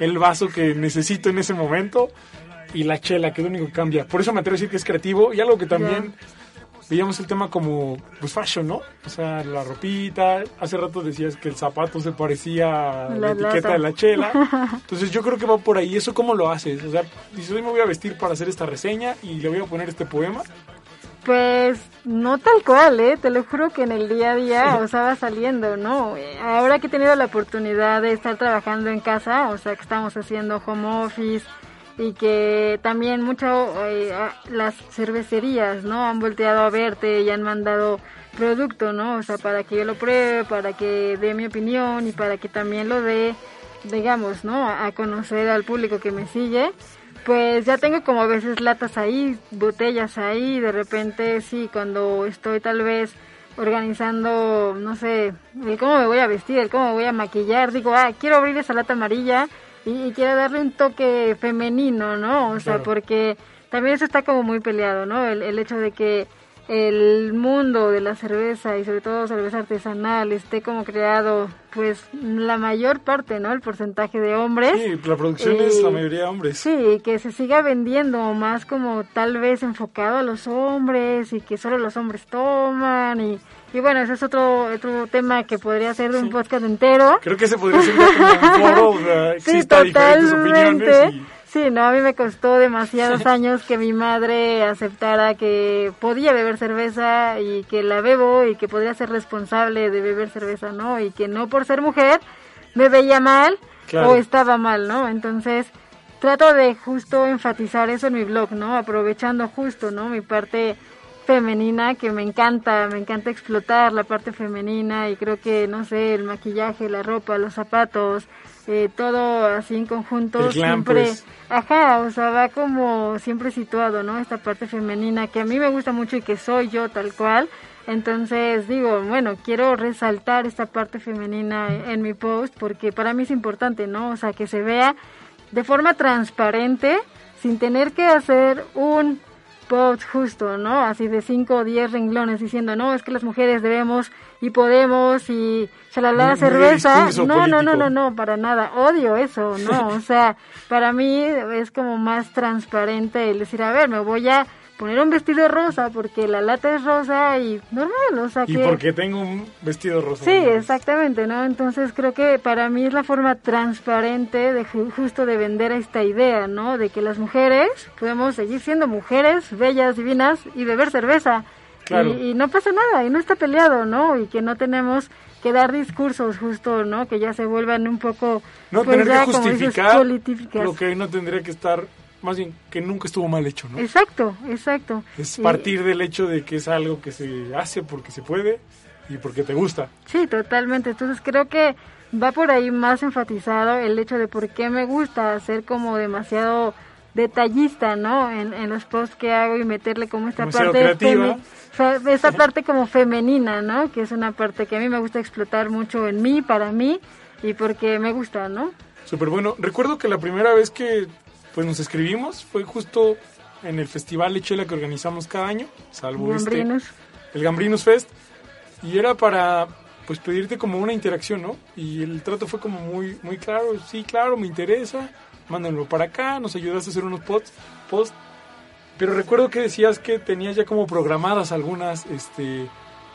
el vaso que necesito en ese momento y la chela, que es lo único que cambia. Por eso me atrevo a decir que es creativo y algo que también veíamos el tema como pues fashion, ¿no? O sea, la ropita, hace rato decías que el zapato se parecía a la,
La
etiqueta de la chela. Entonces yo creo que va por ahí. ¿Eso cómo lo haces? O sea, dices, hoy me voy a vestir para hacer esta reseña y le voy a poner este poema.
Pues no tal cual, ¿eh? Te lo juro que en el día a día, o sea, va saliendo, ¿no? Ahora que he tenido la oportunidad de estar trabajando en casa, o sea, que estamos haciendo home office y que también mucho eh, las cervecerías, ¿no? Han volteado a verte y han mandado producto, ¿no? O sea, para que yo lo pruebe, para que dé mi opinión y para que también lo dé, digamos, ¿no? A conocer al público que me sigue pues ya tengo como a veces latas ahí, botellas ahí, de repente sí, cuando estoy tal vez organizando, no sé, el cómo me voy a vestir, cómo me voy a maquillar, digo, ah, quiero abrir esa lata amarilla y, y quiero darle un toque femenino, ¿no? O sea,
Claro.
porque también eso está como muy peleado, ¿no? El, el hecho de que el mundo de la cerveza y sobre todo cerveza artesanal esté como creado, pues la mayor parte, ¿no? El porcentaje de hombres.
Sí, la producción es la mayoría de hombres.
Sí, que se siga vendiendo más como tal vez enfocado a los hombres y que solo los hombres toman y, y bueno, ese es otro, otro tema que podría ser de un podcast entero.
Creo que ese podría ser un foro
Sí,
exista diferentes opiniones.
totalmente.
Y,
Sí, no, a mí me costó demasiados años que mi madre aceptara que podía beber cerveza y que la bebo y que podría ser responsable de beber cerveza, ¿no? Y que no por ser mujer me veía mal
Claro.
o estaba mal, ¿no? Entonces, trato de justo enfatizar eso en mi blog, ¿no? Aprovechando justo, ¿no? Mi parte femenina que me encanta, me encanta explotar la parte femenina y creo que, no sé, el maquillaje, la ropa, los zapatos, eh, todo así en conjunto
El glam,
siempre,
pues.
ajá, o sea, va como siempre situado, ¿no? Esta parte femenina que a mí me gusta mucho y que soy yo tal cual. Entonces digo, bueno, quiero resaltar esta parte femenina en, en mi post porque para mí es importante, ¿no? O sea, que se vea de forma transparente sin tener que hacer un post justo, ¿no? Así de 5 o 10 renglones diciendo, no, es que las mujeres debemos y podemos y shalala
Muy- muy
cerveza. No, no, no,
político.
no, no, para nada. Odio eso, ¿no? O sea, para mí es como más transparente el decir, a ver, me voy a poner un vestido rosa porque la lata es rosa y normal, o sea
y
que...
porque tengo un vestido rosa.
Sí, exactamente, ¿no? Entonces creo que para mí es la forma transparente de ju- justo de vender esta idea, ¿no? De que las mujeres podemos seguir siendo mujeres bellas, divinas y beber cerveza.
Claro.
Y, y no pasa nada, y no está peleado, ¿no? Y que no tenemos que dar discursos justo, ¿no? Que ya se vuelvan un poco...
No
pues,
tener
ya,
que
dices,
justificar lo que no tendría que estar, más bien que nunca estuvo mal hecho, ¿no?
Exacto, exacto.
Es
Y-
partir del hecho de que es algo que se hace porque se puede y porque te gusta.
Sí, totalmente. Entonces creo que va por ahí más enfatizado el hecho de por qué me gusta ser como demasiado detallista, ¿no? En, en los posts que hago y meterle como esta
Demasiado
parte femi- fe- esta parte como femenina, ¿no? Que es una parte que a mí me gusta explotar mucho en mí, para mí y porque me gusta, ¿no?
Súper bueno. Recuerdo que la primera vez que pues nos escribimos fue justo en el festival de chela que organizamos cada año, salvo este,
Gambrinus.
el Gambrinus Fest, y era para pues pedirte como una interacción, ¿no? Y el trato fue como muy muy claro, sí, claro, me interesa, mándenlo para acá, nos ayudaste a hacer unos posts, posts Pero recuerdo que decías que tenías ya como programadas algunas, este,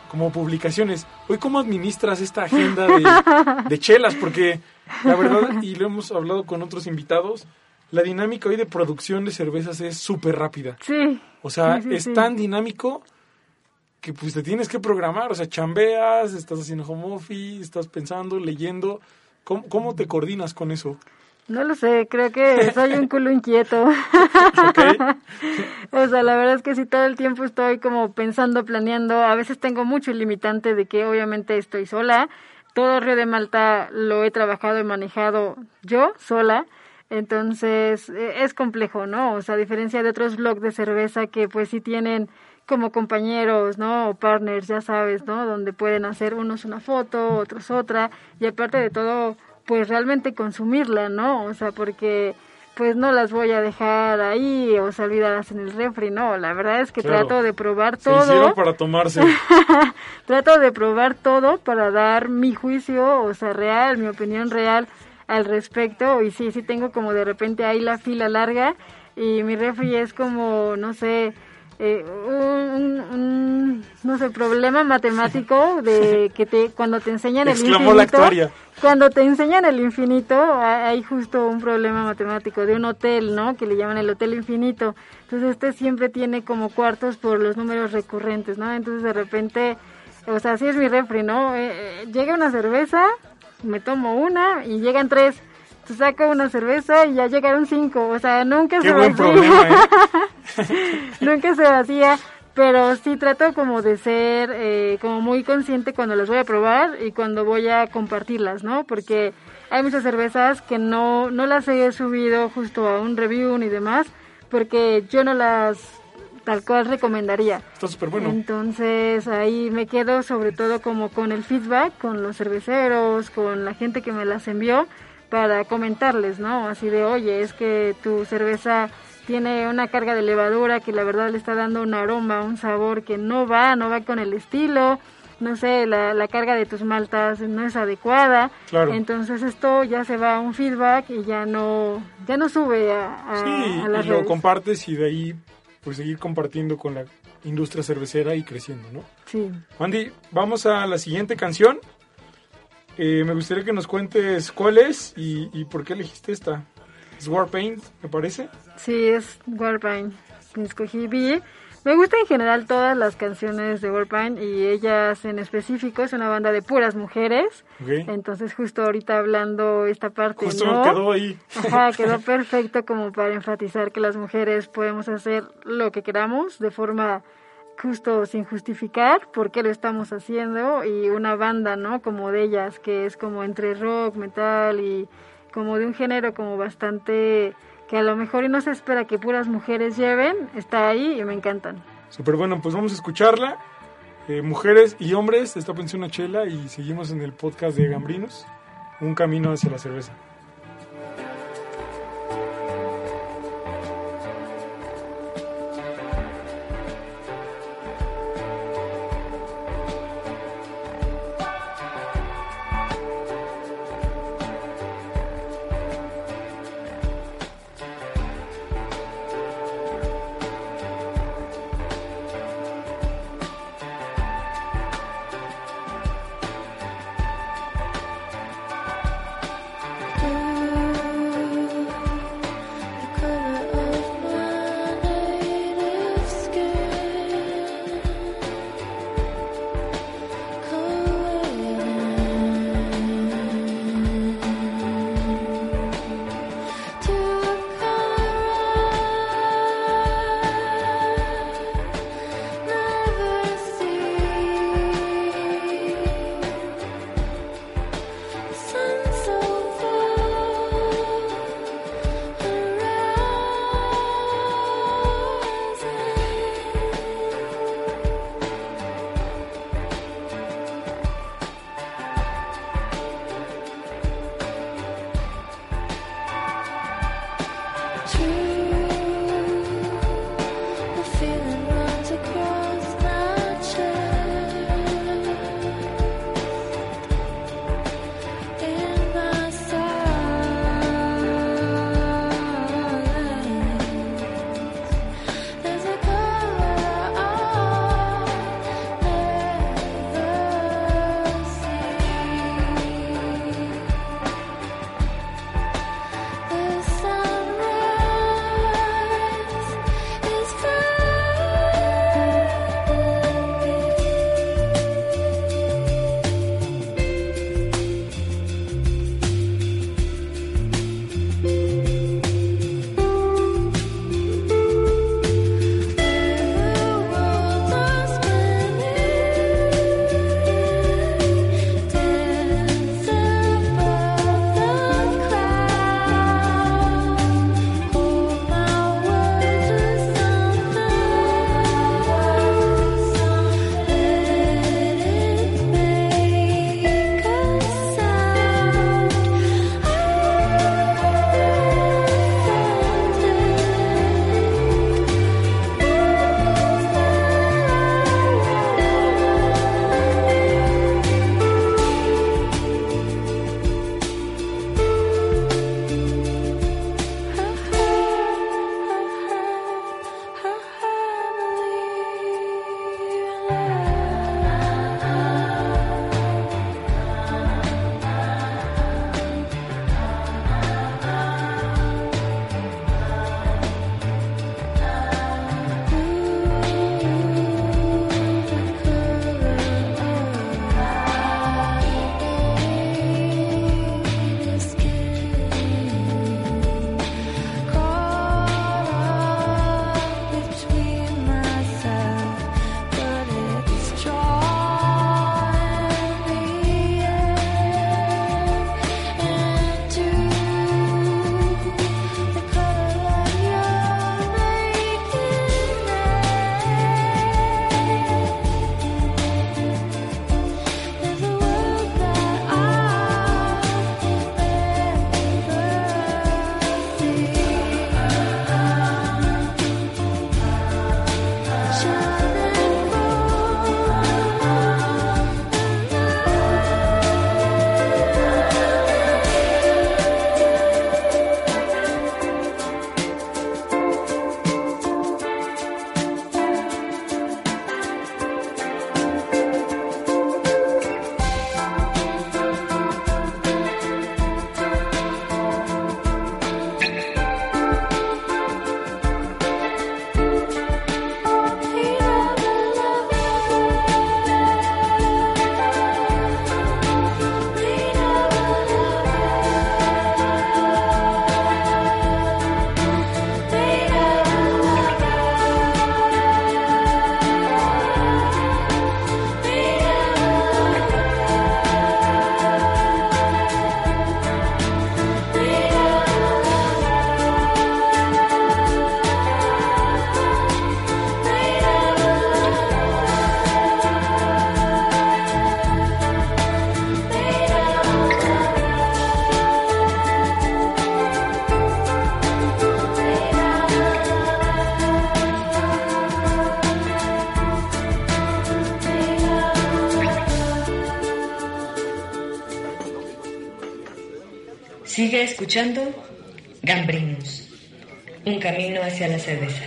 como publicaciones. Hoy, ¿cómo administras esta agenda de, de chelas? Porque la verdad, y lo hemos hablado con otros invitados, la dinámica hoy de producción de cervezas es súper rápida.
Sí.
O sea,
Sí, sí,
es
sí.
tan dinámico que pues te tienes que programar. O sea, chambeas, estás haciendo home office, estás pensando, leyendo. ¿Cómo, cómo te coordinas con eso?
No lo sé, creo que soy un culo inquieto. O sea, la verdad es que si todo el tiempo estoy como pensando, planeando, a veces tengo mucho el limitante de que obviamente estoy sola. Todo Río de Malta lo he trabajado y manejado yo sola. Entonces, eh, es complejo, ¿no? O sea, a diferencia de otros blogs de cerveza que pues sí tienen como compañeros, ¿no? O partners, ya sabes, ¿no? Donde pueden hacer unos una foto, otros otra. Y aparte de todo, pues realmente consumirla, ¿no? O sea, porque pues no las voy a dejar ahí o sea, olvidadas en el refri, no, la verdad es que
Claro.
trato de probar
Se hicieron
todo,
para tomarse.
trato de probar todo para dar mi juicio, o sea, real, mi opinión real al respecto, y sí, sí tengo como de repente ahí la fila larga, y mi refri es como, no sé, eh, un, un- no sé, problema matemático de que te, cuando te enseñan el
la
infinito,
actuaria.
cuando te enseñan el infinito, ha- hay justo un problema matemático de un hotel, ¿no? Que le llaman el hotel infinito. Entonces este siempre tiene como cuartos por los números recurrentes, ¿no? Entonces de repente, o sea, así es mi refri, ¿no? Eh, eh, llega una cerveza, me tomo una y llegan tres. Saco una cerveza y ya llegaron cinco. O sea, nunca
Qué
se
buen
vacía.
problema, ¿eh?
nunca se vacía, pero sí trato como de ser eh, como muy consciente cuando las voy a probar y cuando voy a compartirlas, ¿no? Porque hay muchas cervezas que no, no las he subido justo a un review ni demás, porque yo no las tal cual recomendaría.
Está súper bueno.
Entonces ahí me quedo sobre todo como con el feedback, con los cerveceros, con la gente que me las envió para comentarles, ¿no? Así de, oye, es que tu cerveza tiene una carga de levadura que la verdad le está dando un aroma, un sabor que no va, no va con el estilo, no sé, la, la carga de tus maltas no es adecuada.
Claro.
Entonces esto ya se va a un feedback y ya no, ya no sube a, a,
Sí,
a las
y lo
redes.
compartes y de ahí pues seguir compartiendo con la industria cervecera y creciendo, ¿no?
Sí.
Andy, vamos a la siguiente canción. Eh, me gustaría que nos cuentes cuál es y, y por qué elegiste esta. Es Warpaint, me parece.
Sí, es Warpaint. Escogí B. Me gustan en general todas las canciones de Warpaint y ellas en específico es una banda de puras mujeres. Entonces justo ahorita hablando esta parte,
Justo
¿no?
quedó ahí.
Ajá, quedó perfecto como para enfatizar que las mujeres podemos hacer lo que queramos de forma justo sin justificar por qué lo estamos haciendo y una banda, ¿no? Como de ellas, que es como entre rock, metal y como de un género como bastante que a lo mejor y no se espera que puras mujeres lleven, está ahí y me encantan.
Súper bueno, pues vamos a escucharla. Eh, mujeres y hombres, está pensando una chela y seguimos en el podcast de Gambrinos. Un camino hacia la cerveza.
Escuchando Gambrinus, un camino hacia la cerveza.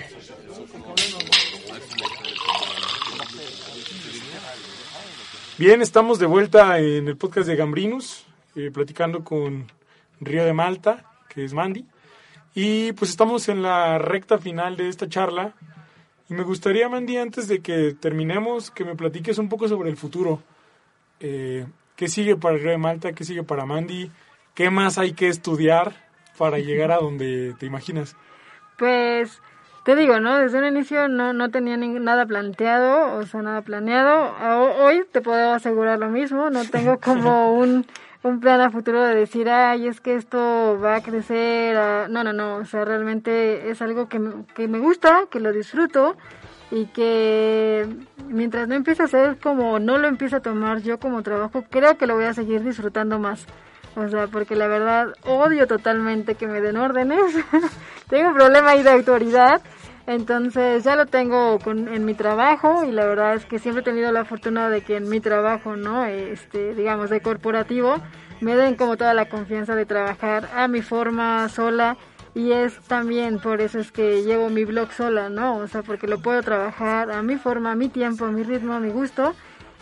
Bien, estamos de vuelta en el podcast de Gambrinus, eh, platicando con Río de Malta, que es Mandy. Y pues estamos en la recta final de esta charla. Y me gustaría, Mandy, antes de que terminemos, que me platiques un poco sobre el futuro. Eh, ¿Qué sigue para Río de Malta? ¿Qué sigue para Mandy? ¿Qué más hay que estudiar para llegar a donde te imaginas?
Pues te digo, ¿no? Desde un inicio no, no tenía ning- nada planteado, o sea, nada planeado. A- Hoy te puedo asegurar lo mismo, no tengo como un, un plan a futuro de decir, ay, es que esto va a crecer. a-". No, no, no, o sea, realmente es algo que, que me gusta, que lo disfruto y que mientras no empiece a ser como no lo empiece a tomar yo como trabajo, creo que lo voy a seguir disfrutando más. O sea, porque la verdad odio totalmente que me den órdenes. tengo un problema ahí de autoridad. Entonces ya lo tengo con, en mi trabajo y la verdad es que siempre he tenido la fortuna de que en mi trabajo, ¿no? Este, digamos, de corporativo, me den como toda la confianza de trabajar a mi forma sola y es también por eso es que llevo mi blog sola, ¿no? O sea, porque lo puedo trabajar a mi forma, a mi tiempo, a mi ritmo, a mi gusto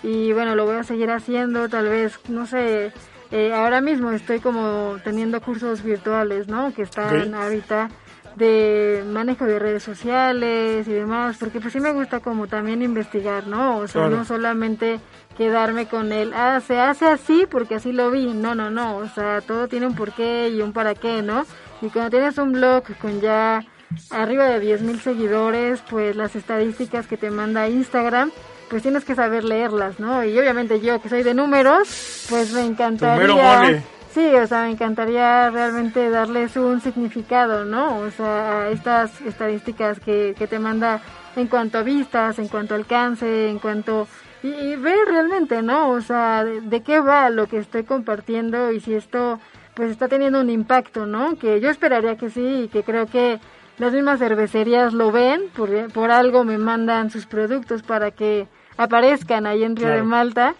y bueno, lo voy a seguir haciendo, tal vez, no sé, eh, ahora mismo estoy como teniendo cursos virtuales, ¿no? Que están
Ok.
ahorita de manejo de redes sociales y demás, porque pues sí me gusta como también investigar, ¿no? O sea,
Claro.
no solamente quedarme con el, ah, se hace así porque así lo vi, no, no, no, o sea, todo tiene un porqué y un para qué, ¿no? Y cuando tienes un blog con ya arriba de 10 mil seguidores, pues las estadísticas que te manda Instagram, pues tienes que saber leerlas, ¿no? Y obviamente yo que soy de números, pues me encantaría... Sí, o sea, me encantaría realmente darles un significado, ¿no? O sea, a estas estadísticas que, que te manda en cuanto a vistas, en cuanto a alcance, en cuanto... Y, y ver realmente, ¿no? O sea, de, de qué va lo que estoy compartiendo y si esto pues está teniendo un impacto, ¿no? Que yo esperaría que sí y que creo que las mismas cervecerías lo ven, por, por algo me mandan sus productos para que aparezcan ahí en Río de. Malta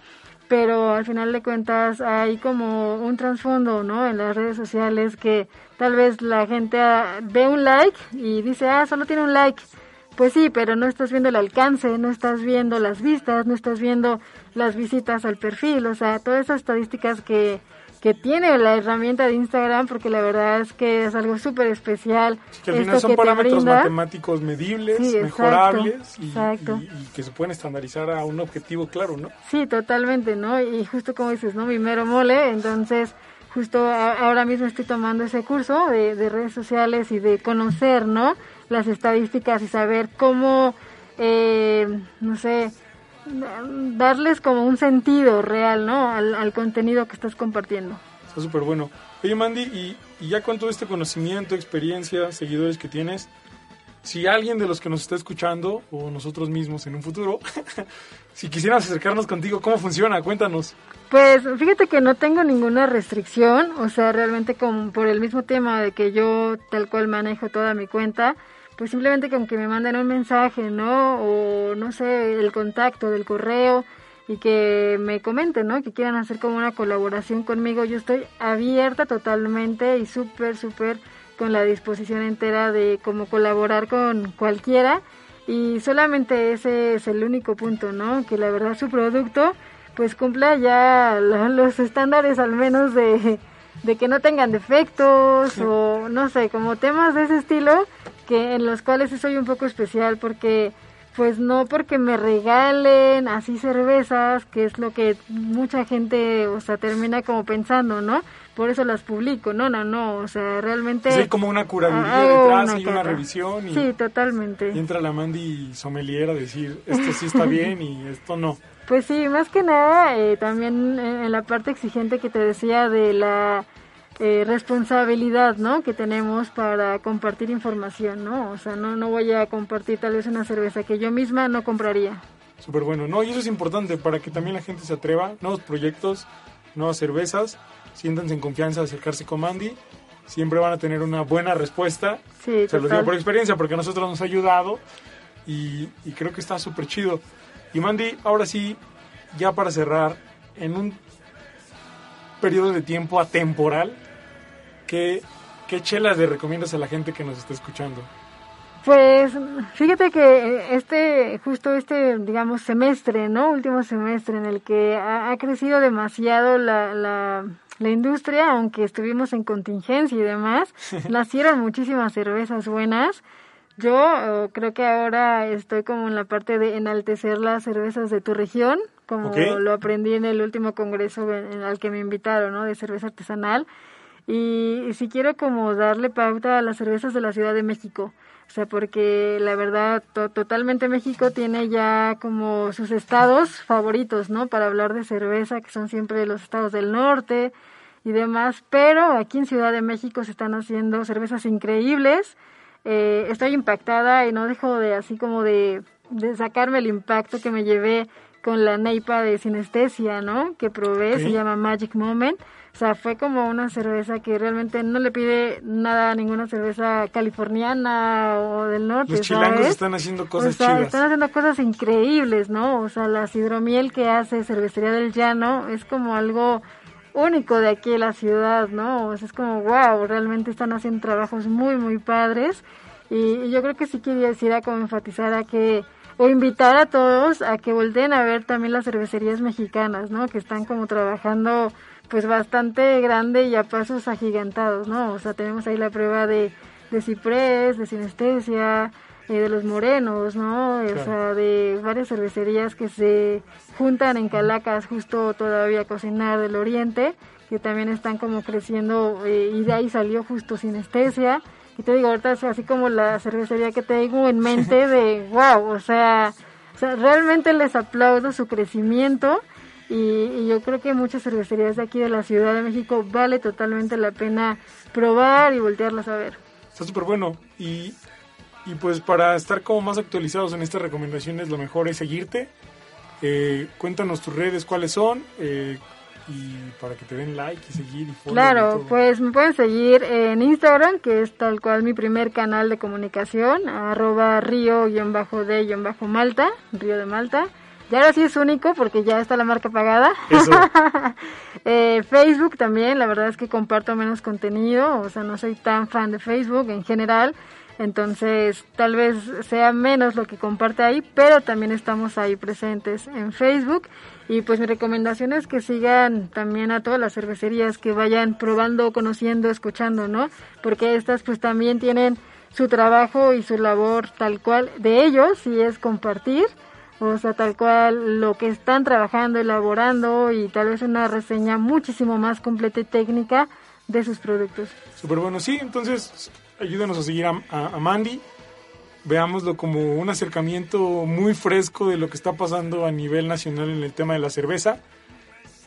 pero al final de cuentas hay como un trasfondo, ¿no? En las redes sociales que tal vez la gente ah, ve un like y dice, ah, solo tiene un like. Pues sí, pero no estás viendo el alcance, no estás viendo las vistas, no estás viendo las visitas al perfil, o sea, todas esas estadísticas que, que tiene la herramienta de Instagram, porque la verdad es que es algo súper especial.
Que al final
esto
son parámetros matemáticos medibles,
Sí, exacto,
mejorables y,
exacto.
y- y que se pueden estandarizar a un objetivo claro, ¿no?
Sí, totalmente, ¿no? Y justo como dices, ¿no? Mi mero mole, entonces justo ahora mismo estoy tomando ese curso de, de redes sociales y de conocer, ¿no? Las estadísticas y saber cómo, eh, no sé, darles como un sentido real, ¿no? Al, al contenido que estás compartiendo.
Está súper bueno. Oye, Mandy, y, y ya con todo este conocimiento, experiencia, seguidores que tienes, si alguien de los que nos está escuchando, o nosotros mismos en un futuro, si quisiéramos acercarnos contigo, ¿cómo funciona? Cuéntanos.
Pues fíjate que no tengo ninguna restricción, o sea, realmente como por el mismo tema de que yo tal cual manejo toda mi cuenta, pues simplemente con que me manden un mensaje, ¿no? O no sé, el contacto del correo y que me comenten, ¿no? Que quieran hacer como una colaboración conmigo, yo estoy abierta totalmente y súper, súper con la disposición entera de como colaborar con cualquiera y solamente ese es el único punto, ¿no? Que la verdad su producto pues cumpla ya lo- los estándares al menos de, de que no tengan defectos o no sé, como temas de ese estilo que en los cuales soy un poco especial porque pues no porque me regalen así cervezas, que es lo que mucha gente, o sea, termina como pensando, ¿no? Por eso las publico, no, no, no, o sea, realmente...
Sí, hay como una curaduría detrás
una
y una revisión y,
Sí, totalmente.
y entra la Mandy sommelier a decir, esto sí está bien y esto no.
Pues sí, más que nada, eh, también en en la parte exigente que te decía de la eh, responsabilidad, ¿no? Que tenemos para compartir información, ¿no? O sea, no, no voy a compartir tal vez una cerveza que yo misma no compraría.
Súper bueno. No, y eso es importante para que también la gente se atreva. Nuevos proyectos, nuevas cervezas. Siéntanse en confianza de acercarse con Mandy. Siempre van a tener una buena respuesta.
Sí,
Se los
total.
digo por experiencia porque a nosotros nos ha ayudado. Y, y creo que está súper chido. Y Mandy, ahora sí, ya para cerrar, en un periodo de tiempo atemporal, ¿qué, ¿qué chelas le recomiendas a la gente que nos está escuchando?
Pues fíjate que este, justo este, digamos, semestre, ¿no? Último semestre en el que ha, ha crecido demasiado la, la, la industria, aunque estuvimos en contingencia y demás, nacieron muchísimas cervezas buenas. Yo eh, creo que ahora estoy como en la parte de enaltecer las cervezas de tu región, como lo aprendí en el último congreso al que me invitaron, ¿no? De cerveza artesanal. Y, y si quiero como darle pauta a las cervezas de la Ciudad de México. O sea, porque la verdad, to- totalmente México tiene ya como sus estados favoritos, ¿no? Para hablar de cerveza, que son siempre los estados del norte y demás. Pero aquí en Ciudad de México se están haciendo cervezas increíbles. Eh, estoy impactada y no dejo de así como de, de sacarme el impacto que me llevé con la neipa de sinestesia, ¿no? Que probé, se llama Magic Moment. O sea, fue como una cerveza que realmente no le pide nada a ninguna cerveza californiana o del norte,
Los chilangos
¿sabes?
están haciendo cosas
o sea,
chidas.
están haciendo cosas increíbles, ¿no? O sea, la hidromiel que hace Cervecería del Llano es como algo único de aquí de la ciudad, ¿no? O sea, es como, wow, realmente están haciendo trabajos muy, muy padres. Y, yo creo que sí quería decir a como enfatizar a que, o invitar a todos a que volteen a ver también las cervecerías mexicanas, ¿no? Que están como trabajando pues bastante grande y a pasos agigantados, ¿no? O sea, tenemos ahí la prueba de, de ciprés, de sinestesia, eh, de los morenos, ¿no? O sea, de varias cervecerías que se juntan en Calacas justo todavía a cocinar del oriente, que también están como creciendo eh, y de ahí salió justo sinestesia. Y te digo, ahorita es así como la cervecería que tengo en mente de, wow, o sea, o sea, realmente les aplaudo su crecimiento y, y yo creo que muchas cervecerías de aquí de la Ciudad de México vale totalmente la pena probar y voltearlas a ver.
Está súper bueno. Y, y pues para estar como más actualizados en estas recomendaciones, lo mejor es seguirte. Eh, cuéntanos tus redes, cuáles son. eh, y para que te den like y seguir y follow
Claro,
todo.
pues me pueden seguir en Instagram, que es tal cual mi primer canal de comunicación, arroba río-de-malta, río de Malta. Y ahora sí es único porque ya está la marca pagada.
Eso.
Eh, Facebook también, la verdad es que comparto menos contenido, o sea, no soy tan fan de Facebook en general, entonces tal vez sea menos lo que comparte ahí, pero también estamos ahí presentes en Facebook y pues mi recomendación es que sigan también a todas las cervecerías que vayan probando, conociendo, escuchando, ¿no? Porque estas pues también tienen su trabajo y su labor tal cual de ellos y es compartir o sea, tal cual lo que están trabajando, elaborando y tal vez una reseña muchísimo más completa y técnica de sus productos.
Súper bueno, sí. Entonces, ayúdanos a seguir a, a- a Mandy. Veámoslo como un acercamiento muy fresco de lo que está pasando a nivel nacional en el tema de la cerveza.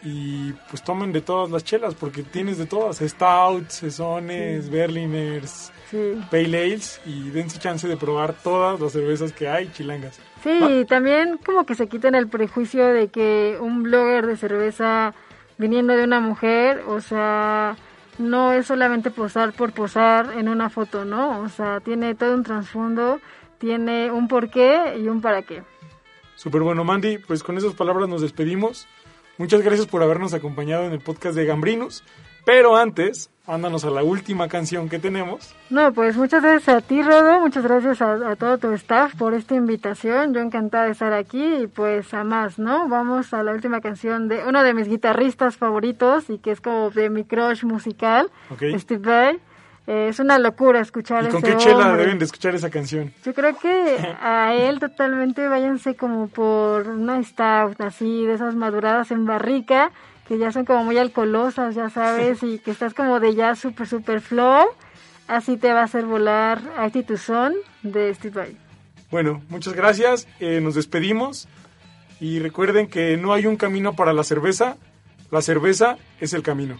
Y pues tomen de todas las chelas, porque tienes de todas: Stouts, Sazones, Berliners,
Sí.
Pale Ales. Y dense chance de probar todas las cervezas que hay, chilangas.
Sí, y también como que se quiten el prejuicio de que un blogger de cerveza viniendo de una mujer, o sea, no es solamente posar por posar en una foto, ¿no? O sea, tiene todo un trasfondo, tiene un porqué y un para qué.
Súper bueno, Mandy. Pues con esas palabras nos despedimos. Muchas gracias por habernos acompañado en el podcast de Gambrinus. Pero antes, mándanos a la última canción que tenemos.
No, pues muchas gracias a ti, Rodo, muchas gracias a, a todo tu staff por esta invitación. Yo encantada de estar aquí y pues a más, ¿no? Vamos a la última canción de uno de mis guitarristas favoritos y que es como de mi crush musical,
Ok.
Steve Vai. Eh, es una locura escuchar
¿Y con
ese
qué chela
hombre.
deben de escuchar esa canción?
Yo creo que a él totalmente váyanse como por una stout así, de esas maduradas en barrica, que ya son como muy alcoholosas, ya sabes, y que estás como de ya super super flow, así te va a hacer volar Actitud Son de Steve Vai.
Bueno, muchas gracias. eh, nos despedimos. Y recuerden que no hay un camino para la cerveza. La cerveza es el camino.